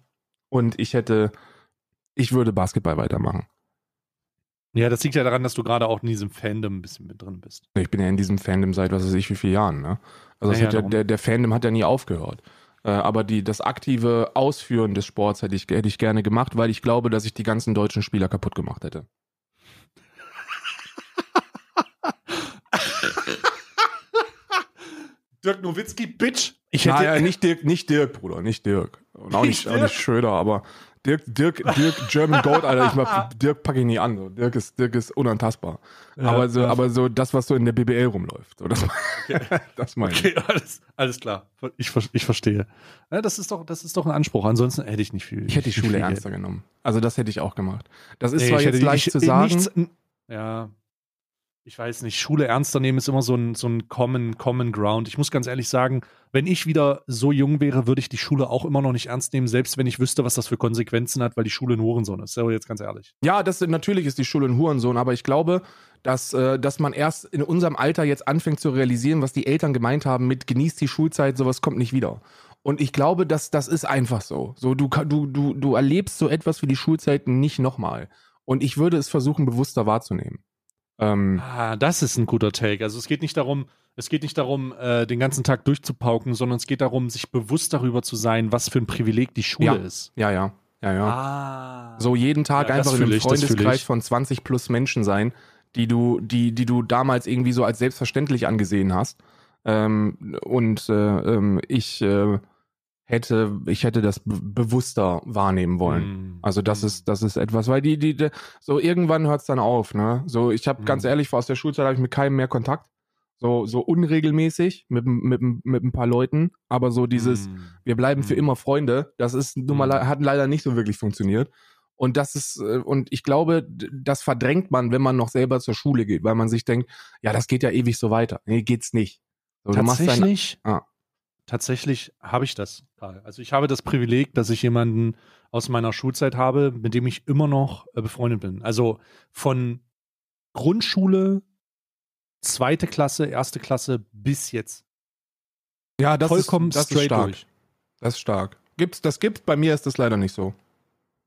und ich hätte, ich würde Basketball weitermachen. Ja, das liegt ja daran, dass du gerade auch in diesem Fandom ein bisschen mit drin bist. Ich bin ja in diesem Fandom seit was weiß ich wie vielen Jahren. Ne? Also das Ja, der, der Fandom hat ja nie aufgehört. Äh, aber die, das aktive Ausführen des Sports hätte ich, hätte ich gerne gemacht, weil ich glaube, dass ich die ganzen deutschen Spieler kaputt gemacht hätte. Dirk Nowitzki, Bitch. Ich hätte. naja, nicht Dirk, nicht Dirk, Bruder, nicht Dirk. Und auch nicht, Nicht auch nicht Schröder, aber Dirk, Dirk, Dirk, German Goat, Alter, ich mach, Dirk packe ich nie an. So. Dirk ist, Dirk ist unantastbar. Ja, aber so, aber so das, was so in der BBL rumläuft. So, das das meine ich. Okay, alles, alles klar. Ich, ich verstehe. Ja, das, ist doch, das ist doch ein Anspruch. Ansonsten hätte ich nicht viel. Ich hätte die Schule ernster genommen. Also das hätte ich auch gemacht. Das ist Nee, zwar jetzt leicht ich- zu sagen. nichts- ja. Ich weiß nicht, Schule ernster nehmen ist immer so ein, so ein common, common Ground. Ich muss ganz ehrlich sagen, wenn ich wieder so jung wäre, würde ich die Schule auch immer noch nicht ernst nehmen, selbst wenn ich wüsste, was das für Konsequenzen hat, weil die Schule ein Hurensohn ist. So, jetzt ganz ehrlich. Ja, das natürlich ist die Schule ein Hurensohn, aber ich glaube, dass, äh, dass man erst in unserem Alter jetzt anfängt zu realisieren, was die Eltern gemeint haben mit genießt die Schulzeit, sowas kommt nicht wieder. Und ich glaube, dass das ist einfach so. So du du du du erlebst so etwas wie die Schulzeit nicht nochmal. Und ich würde es versuchen bewusster wahrzunehmen. Ähm, Ah, das ist ein guter Take. Also es geht nicht darum, es geht nicht darum, äh, den ganzen Tag durchzupauken, sondern es geht darum, sich bewusst darüber zu sein, was für ein Privileg die Schule Ja. ist. ja, ja, ja, ja. Ah. So jeden Tag Ja, einfach in einem ich, Freundeskreis von 20 plus Menschen sein, die du, die, die du damals irgendwie so als selbstverständlich angesehen hast. Ähm, und äh, ähm, ich äh, hätte, ich hätte das be bewusster wahrnehmen wollen. Mm. Also das ist, das ist etwas, weil die, die, die so irgendwann hört es dann auf, ne? So, ich habe Mhm. ganz ehrlich, aus der Schulzeit habe ich mit keinem mehr Kontakt. So, so unregelmäßig mit, mit, mit ein paar Leuten, aber so dieses, Mm. wir bleiben für Mhm. immer Freunde, das ist nun mal, Mhm. hat leider nicht so wirklich funktioniert. Und das ist, äh, und ich glaube, das verdrängt man, wenn man noch selber zur Schule geht, weil man sich denkt, ja, das geht ja ewig so weiter. Nee, geht's nicht. So, du machst dein- Tatsächlich, Ah. Tatsächlich habe ich das. Also ich habe das Privileg, dass ich jemanden aus meiner Schulzeit habe, mit dem ich immer noch äh, befreundet bin. Also von Grundschule, zweite Klasse, erste Klasse bis jetzt. ja, das Vollkommen ist, das ist straight stark. durch. Das ist stark. Gibt's, das gibt's, bei mir ist das leider nicht so.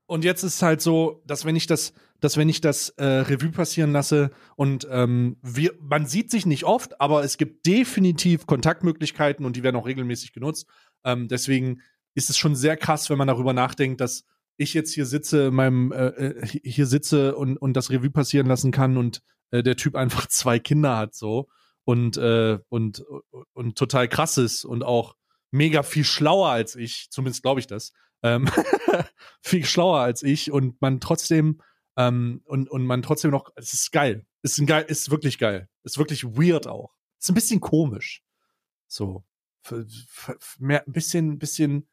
Und jetzt ist es halt so, dass wenn ich das, dass wenn ich das äh, Revue passieren lasse und ähm, wir, man sieht sich nicht oft, aber es gibt definitiv Kontaktmöglichkeiten und die werden auch regelmäßig genutzt. Ähm, deswegen ist es schon sehr krass, wenn man darüber nachdenkt, dass ich jetzt hier sitze, in meinem äh, äh, hier sitze und, und das Revue passieren lassen kann und äh, der Typ einfach zwei Kinder hat so und äh, und und total krass ist und auch mega viel schlauer als ich, zumindest glaube ich das. Ähm, viel schlauer als ich und man trotzdem ähm, und, und man trotzdem noch, es ist geil. Ist ein geil, ist wirklich geil. Ist wirklich weird auch. Ist ein bisschen komisch. So. F- f- f- Mehr, ein bisschen, bisschen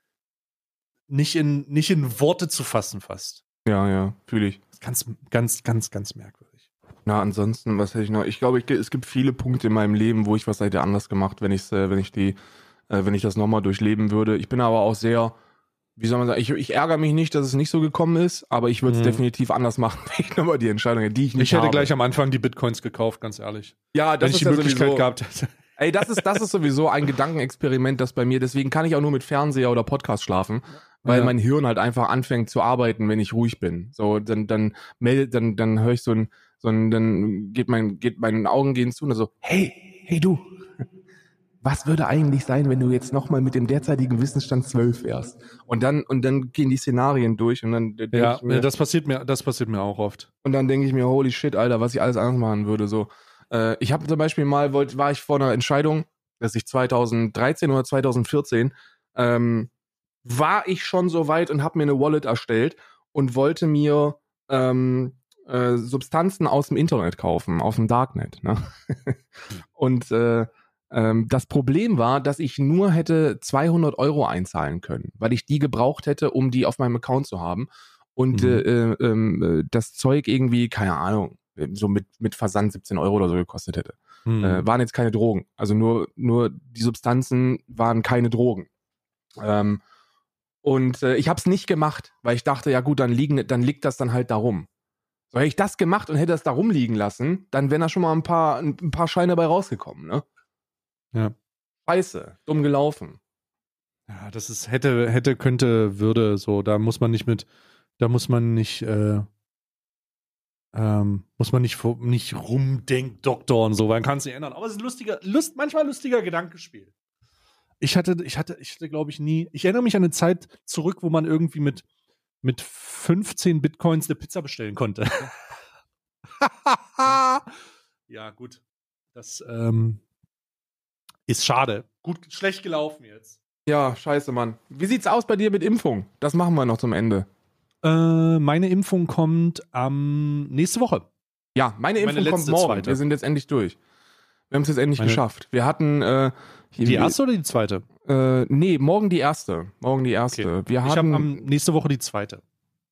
nicht in, nicht in Worte zu fassen fast. Ja, ja, fühle ich. Ganz, ganz, ganz, ganz merkwürdig. Na, ansonsten, was hätte ich noch? Ich glaube, ich, es gibt viele Punkte in meinem Leben, wo ich was hätte anders gemacht, wenn ich äh, wenn ich die, äh, wenn ich das nochmal durchleben würde. Ich bin aber auch sehr, wie soll man sagen, ich, ich ärgere mich nicht, dass es nicht so gekommen ist, aber ich würde es Mhm. definitiv anders machen, wenn ich nochmal die Entscheidung hätte, die ich nicht Ich hätte habe. gleich am Anfang die Bitcoins gekauft, ganz ehrlich. ja, das Wenn ich ist die ja Möglichkeit sowieso, gehabt hätte. Ey, das ist, das ist sowieso ein Gedankenexperiment, das bei mir, deswegen kann ich auch nur mit Fernseher oder Podcast schlafen, weil Ja. mein Hirn halt einfach anfängt zu arbeiten, wenn ich ruhig bin. So, dann, dann meldet, dann, dann höre ich so ein, so ein, dann geht mein, geht meine Augen gehen zu und so, hey, hey du, was würde eigentlich sein, wenn du jetzt nochmal mit dem derzeitigen Wissensstand 12 wärst? Und dann, und dann gehen die Szenarien durch und dann, Ja, ich mir, das passiert mir, das passiert mir auch oft. und dann denke ich mir, holy shit, Alter, was ich alles anders machen würde. So, äh, ich habe zum Beispiel mal, wollt, war ich vor einer Entscheidung, dass ich 2013 oder 2014 ähm, war ich schon so weit und habe mir eine Wallet erstellt und wollte mir ähm, äh, Substanzen aus dem Internet kaufen, aus dem Darknet. Ne? und äh, ähm, das Problem war, dass ich nur hätte 200 Euro einzahlen können, weil ich die gebraucht hätte, um die auf meinem Account zu haben. Und Mhm. äh, äh, ähm, äh, das Zeug irgendwie, keine Ahnung, so mit, mit Versand 17 Euro oder so gekostet hätte. Hm. Äh, waren jetzt keine Drogen. Also nur, nur die Substanzen waren keine Drogen. Ähm, und äh, ich habe es nicht gemacht, weil ich dachte, ja gut, dann, liegen, dann liegt das dann halt darum. So hätte ich das gemacht und hätte das da rumliegen lassen, dann wären da schon mal ein paar, ein, ein paar Scheine bei rausgekommen, ne? Ja. Scheiße, dumm gelaufen. Ja, das ist hätte, hätte, könnte, würde, so, da muss man nicht mit, da muss man nicht, äh, ähm, muss man nicht, nicht rumdenkt, Doktor und so, weil man kann es nicht ändern. Aber es ist ein lustiger, Lust, manchmal lustiger Gedankenspiel. Ich hatte, ich hatte, ich hatte, glaube ich, nie, ich erinnere mich an eine Zeit zurück, wo man irgendwie mit, mit 15 Bitcoins eine Pizza bestellen konnte. ja, gut. Das ähm, ist schade. Gut, schlecht gelaufen jetzt. Ja, scheiße, Mann. Wie sieht's aus bei dir mit Impfung? Das machen wir noch zum Ende. Äh, meine Impfung kommt am nächste Woche. Ja, meine Meine Impfung kommt letzte morgen. zweite. Wir sind jetzt endlich durch. Wir haben es jetzt endlich Meine- geschafft. Wir hatten äh, hier- Die erste oder die zweite? Äh, nee, morgen die erste. Morgen die erste. Wir Ich habe am nächste Woche die zweite.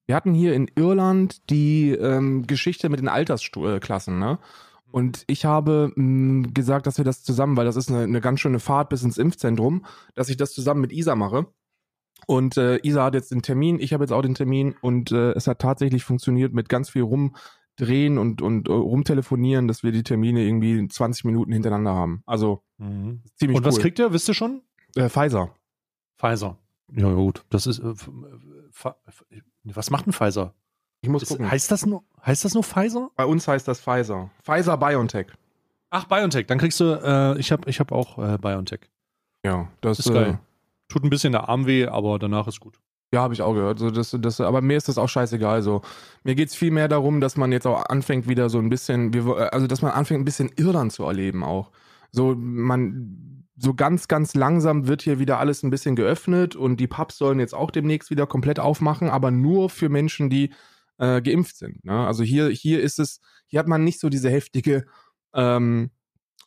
wir hatten hier in Irland die ähm, Geschichte mit den Altersklassen, ne? Und ich habe mh, gesagt, dass wir das zusammen, weil das ist eine, eine ganz schöne Fahrt bis ins Impfzentrum, dass ich das zusammen mit Isa mache. Und äh, Isa hat jetzt den Termin, ich habe jetzt auch den Termin und äh, es hat tatsächlich funktioniert mit ganz viel rumdrehen und, und äh, rumtelefonieren, dass wir die Termine irgendwie 20 Minuten hintereinander haben. Also ziemlich Und was cool. kriegt ihr? Wisst ihr schon? äh, Pfizer. Pfizer. Ja, gut. Das ist. Äh, f- was macht ein Pfizer? Ich muss Ist, gucken. heißt, das nur, heißt das nur Pfizer? Bei uns heißt das Pfizer. Pfizer BioNTech. Ach, BioNTech. Dann kriegst du. Äh, ich habe ich hab auch äh, BioNTech. Ja, das Ist geil. Tut ein bisschen der Arm weh, aber danach ist gut. Ja, habe ich auch gehört. So, das, das, aber mir ist das auch scheißegal. So. Mir geht's viel mehr darum, dass man jetzt auch anfängt, wieder so ein bisschen, also dass man anfängt, ein bisschen Irland zu erleben auch. So, man, so ganz, ganz langsam wird hier wieder alles ein bisschen geöffnet und die Pubs sollen jetzt auch demnächst wieder komplett aufmachen, aber nur für Menschen, die äh, geimpft sind. Ne? Also hier, hier ist es, hier hat man nicht so diese heftige, ähm,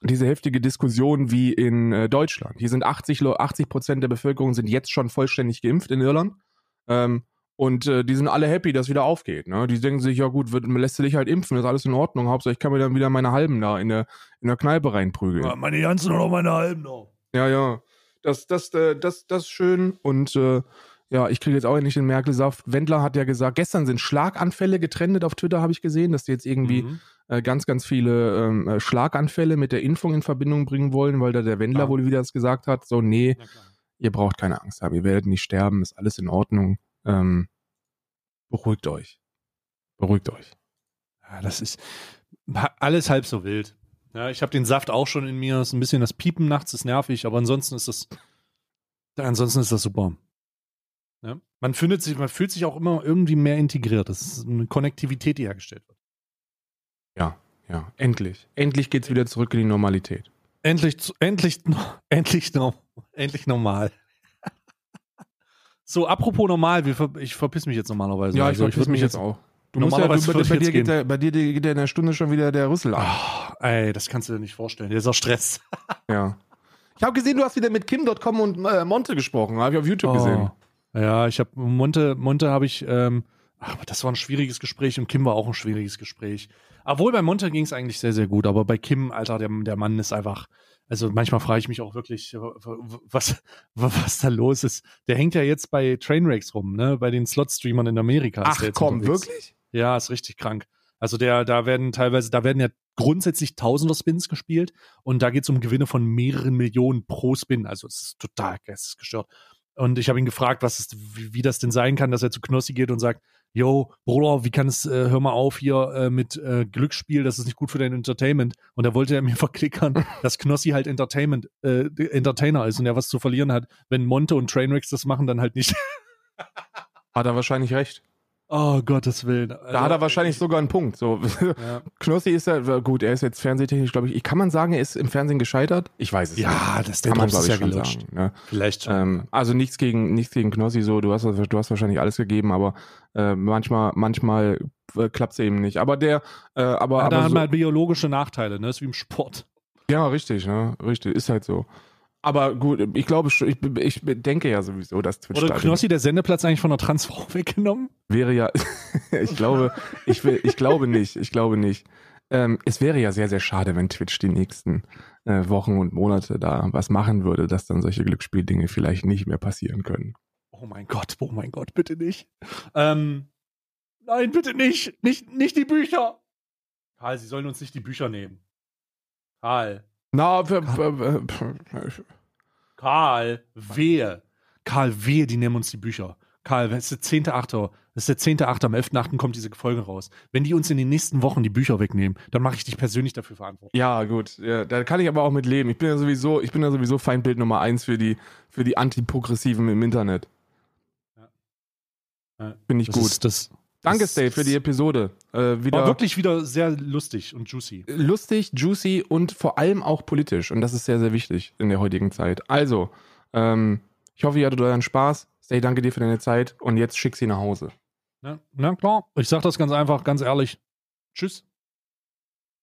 diese heftige Diskussion wie in äh, Deutschland. Hier sind 80 Lo- 80 Prozent der Bevölkerung sind jetzt schon vollständig geimpft in Irland. Ähm, Und äh, die sind alle happy, dass wieder aufgeht. Ne? Die denken sich, ja gut, wird, lässt du dich halt impfen, ist alles in Ordnung. Hauptsache, ich kann mir dann wieder meine Halben da in der, in der Kneipe reinprügeln. Ja, meine ganzen oder meine halben noch. Ja, ja. Das, das, äh, das, das ist schön. Und äh, ja, ich kriege jetzt auch endlich den Merkel-Saft. Wendler hat ja gesagt, gestern sind Schlaganfälle getrennt auf Twitter, habe ich gesehen, dass die jetzt irgendwie Mhm. äh, ganz, ganz viele ähm, äh, Schlaganfälle mit der Impfung in Verbindung bringen wollen, weil da der Wendler Ah. wohl wieder das gesagt hat. So, nee, ihr braucht keine Angst haben, ihr werdet nicht sterben, ist alles in Ordnung. Ähm, beruhigt euch. Beruhigt euch. Ja, das ist alles halb so wild. Ja, ich habe den Saft auch schon in mir. Ist ein bisschen das Piepen nachts, ist nervig, aber ansonsten ist das, ansonsten ist das super. Ja? Man findet sich, man fühlt sich auch immer irgendwie mehr integriert. Das ist eine Konnektivität, die hergestellt wird. Ja, ja, endlich. Endlich geht's wieder zurück in die Normalität. Endlich, endlich, endlich, endlich normal. So, apropos normal, ich verpiss mich jetzt normalerweise. Ja, ich Also, verpiss würd mich jetzt auch. Du musst ja, bei, ich bei, dir geht der, bei dir geht der in der Stunde schon wieder der Rüssel an. Ah, ey, das kannst du dir nicht vorstellen. Dieser Stress. Ja. Ich habe gesehen, du hast wieder mit Kim.com und äh, Monte gesprochen. Habe ich auf YouTube gesehen. Ja, ich habe Monte, Monte habe ich, ähm, ach, aber das war ein schwieriges Gespräch und Kim war auch ein schwieriges Gespräch. Obwohl bei Monte ging es eigentlich sehr, sehr gut, aber bei Kim, Alter, der, der Mann ist einfach, also manchmal frage ich mich auch wirklich, was, was da los ist. Der hängt ja jetzt bei Trainwrecks rum, ne, bei den Slot-Streamern in Amerika. Ach komm, unterwegs. wirklich? Ja, ist richtig krank. Also der, da werden teilweise, da werden ja grundsätzlich Tausender Spins gespielt und da geht es um Gewinne von mehreren Millionen pro Spin. Also es ist total geistesgestört. Und ich habe ihn gefragt, was ist, wie, wie das denn sein kann, dass er zu Knossi geht und sagt, yo, Bruder, wie kann es, äh, hör mal auf hier äh, mit äh, Glücksspiel, das ist nicht gut für dein Entertainment. Und da wollte er mir verklickern, dass Knossi halt Entertainment, äh, Entertainer ist und er was zu verlieren hat. Wenn Monte und Trainwrecks das machen, dann halt nicht. Hat er wahrscheinlich recht. Oh, Gottes Willen. Da hat er wahrscheinlich sogar einen Punkt. So. Ja. Knossi ist ja, gut, er ist jetzt fernsehtechnisch, glaube ich. Kann man sagen, er ist im Fernsehen gescheitert? Ich weiß es nicht. Ja, das der Kann man, glaube ist ich, ja schon gelutscht. sagen. Ne? Vielleicht schon. Ähm, also nichts gegen, nichts gegen Knossi, so, du hast, du hast wahrscheinlich alles gegeben, aber äh, manchmal, manchmal äh, klappt es eben nicht. Aber der, äh, aber, ja, da aber hat so, man halt biologische Nachteile, ne? ist wie im Sport. ja, richtig, ne? Richtig, ist halt so. Aber gut, ich glaube, schon- ich, ich denke ja sowieso, dass Twitch Oder Knossi der Sendeplatz eigentlich von der Transfrau weggenommen? wäre ja, ich glaube, ich, will, ich glaube nicht, ich glaube nicht. Ähm, es wäre ja sehr, sehr schade, wenn Twitch die nächsten äh, Wochen und Monate da was machen würde, dass dann solche Glücksspieldinge vielleicht nicht mehr passieren können. Oh mein Gott, oh mein Gott, bitte nicht. Ähm, nein, bitte nicht. Nicht, nicht die Bücher. Karl, Sie sollen uns nicht die Bücher nehmen. Karl. Na, Karl, wehe. Karl, wehe, die nehmen uns die Bücher. Karl, das ist der 10.8. Das ist der 10.8. Am 11.8. kommt diese Folge raus. Wenn die uns in den nächsten Wochen die Bücher wegnehmen, dann mache ich dich persönlich dafür verantwortlich. Ja, gut. Ja, da kann ich aber auch mit leben. Ich bin ja sowieso, ich bin ja sowieso Feindbild Nummer eins für die, für die Antiprogressiven im Internet. Ja. Finde ich Das gut. Ist, das Danke, Stay, für die Episode. Äh, wieder war wirklich wieder sehr lustig und juicy. lustig, juicy und vor allem auch politisch. Und das ist sehr, sehr wichtig in der heutigen Zeit. Also, ähm, ich hoffe, ihr hattet euren Spaß. Stay, danke dir für deine Zeit. Und jetzt schick sie nach Hause. Ja, na klar. Ich sag das ganz einfach, ganz ehrlich. Tschüss.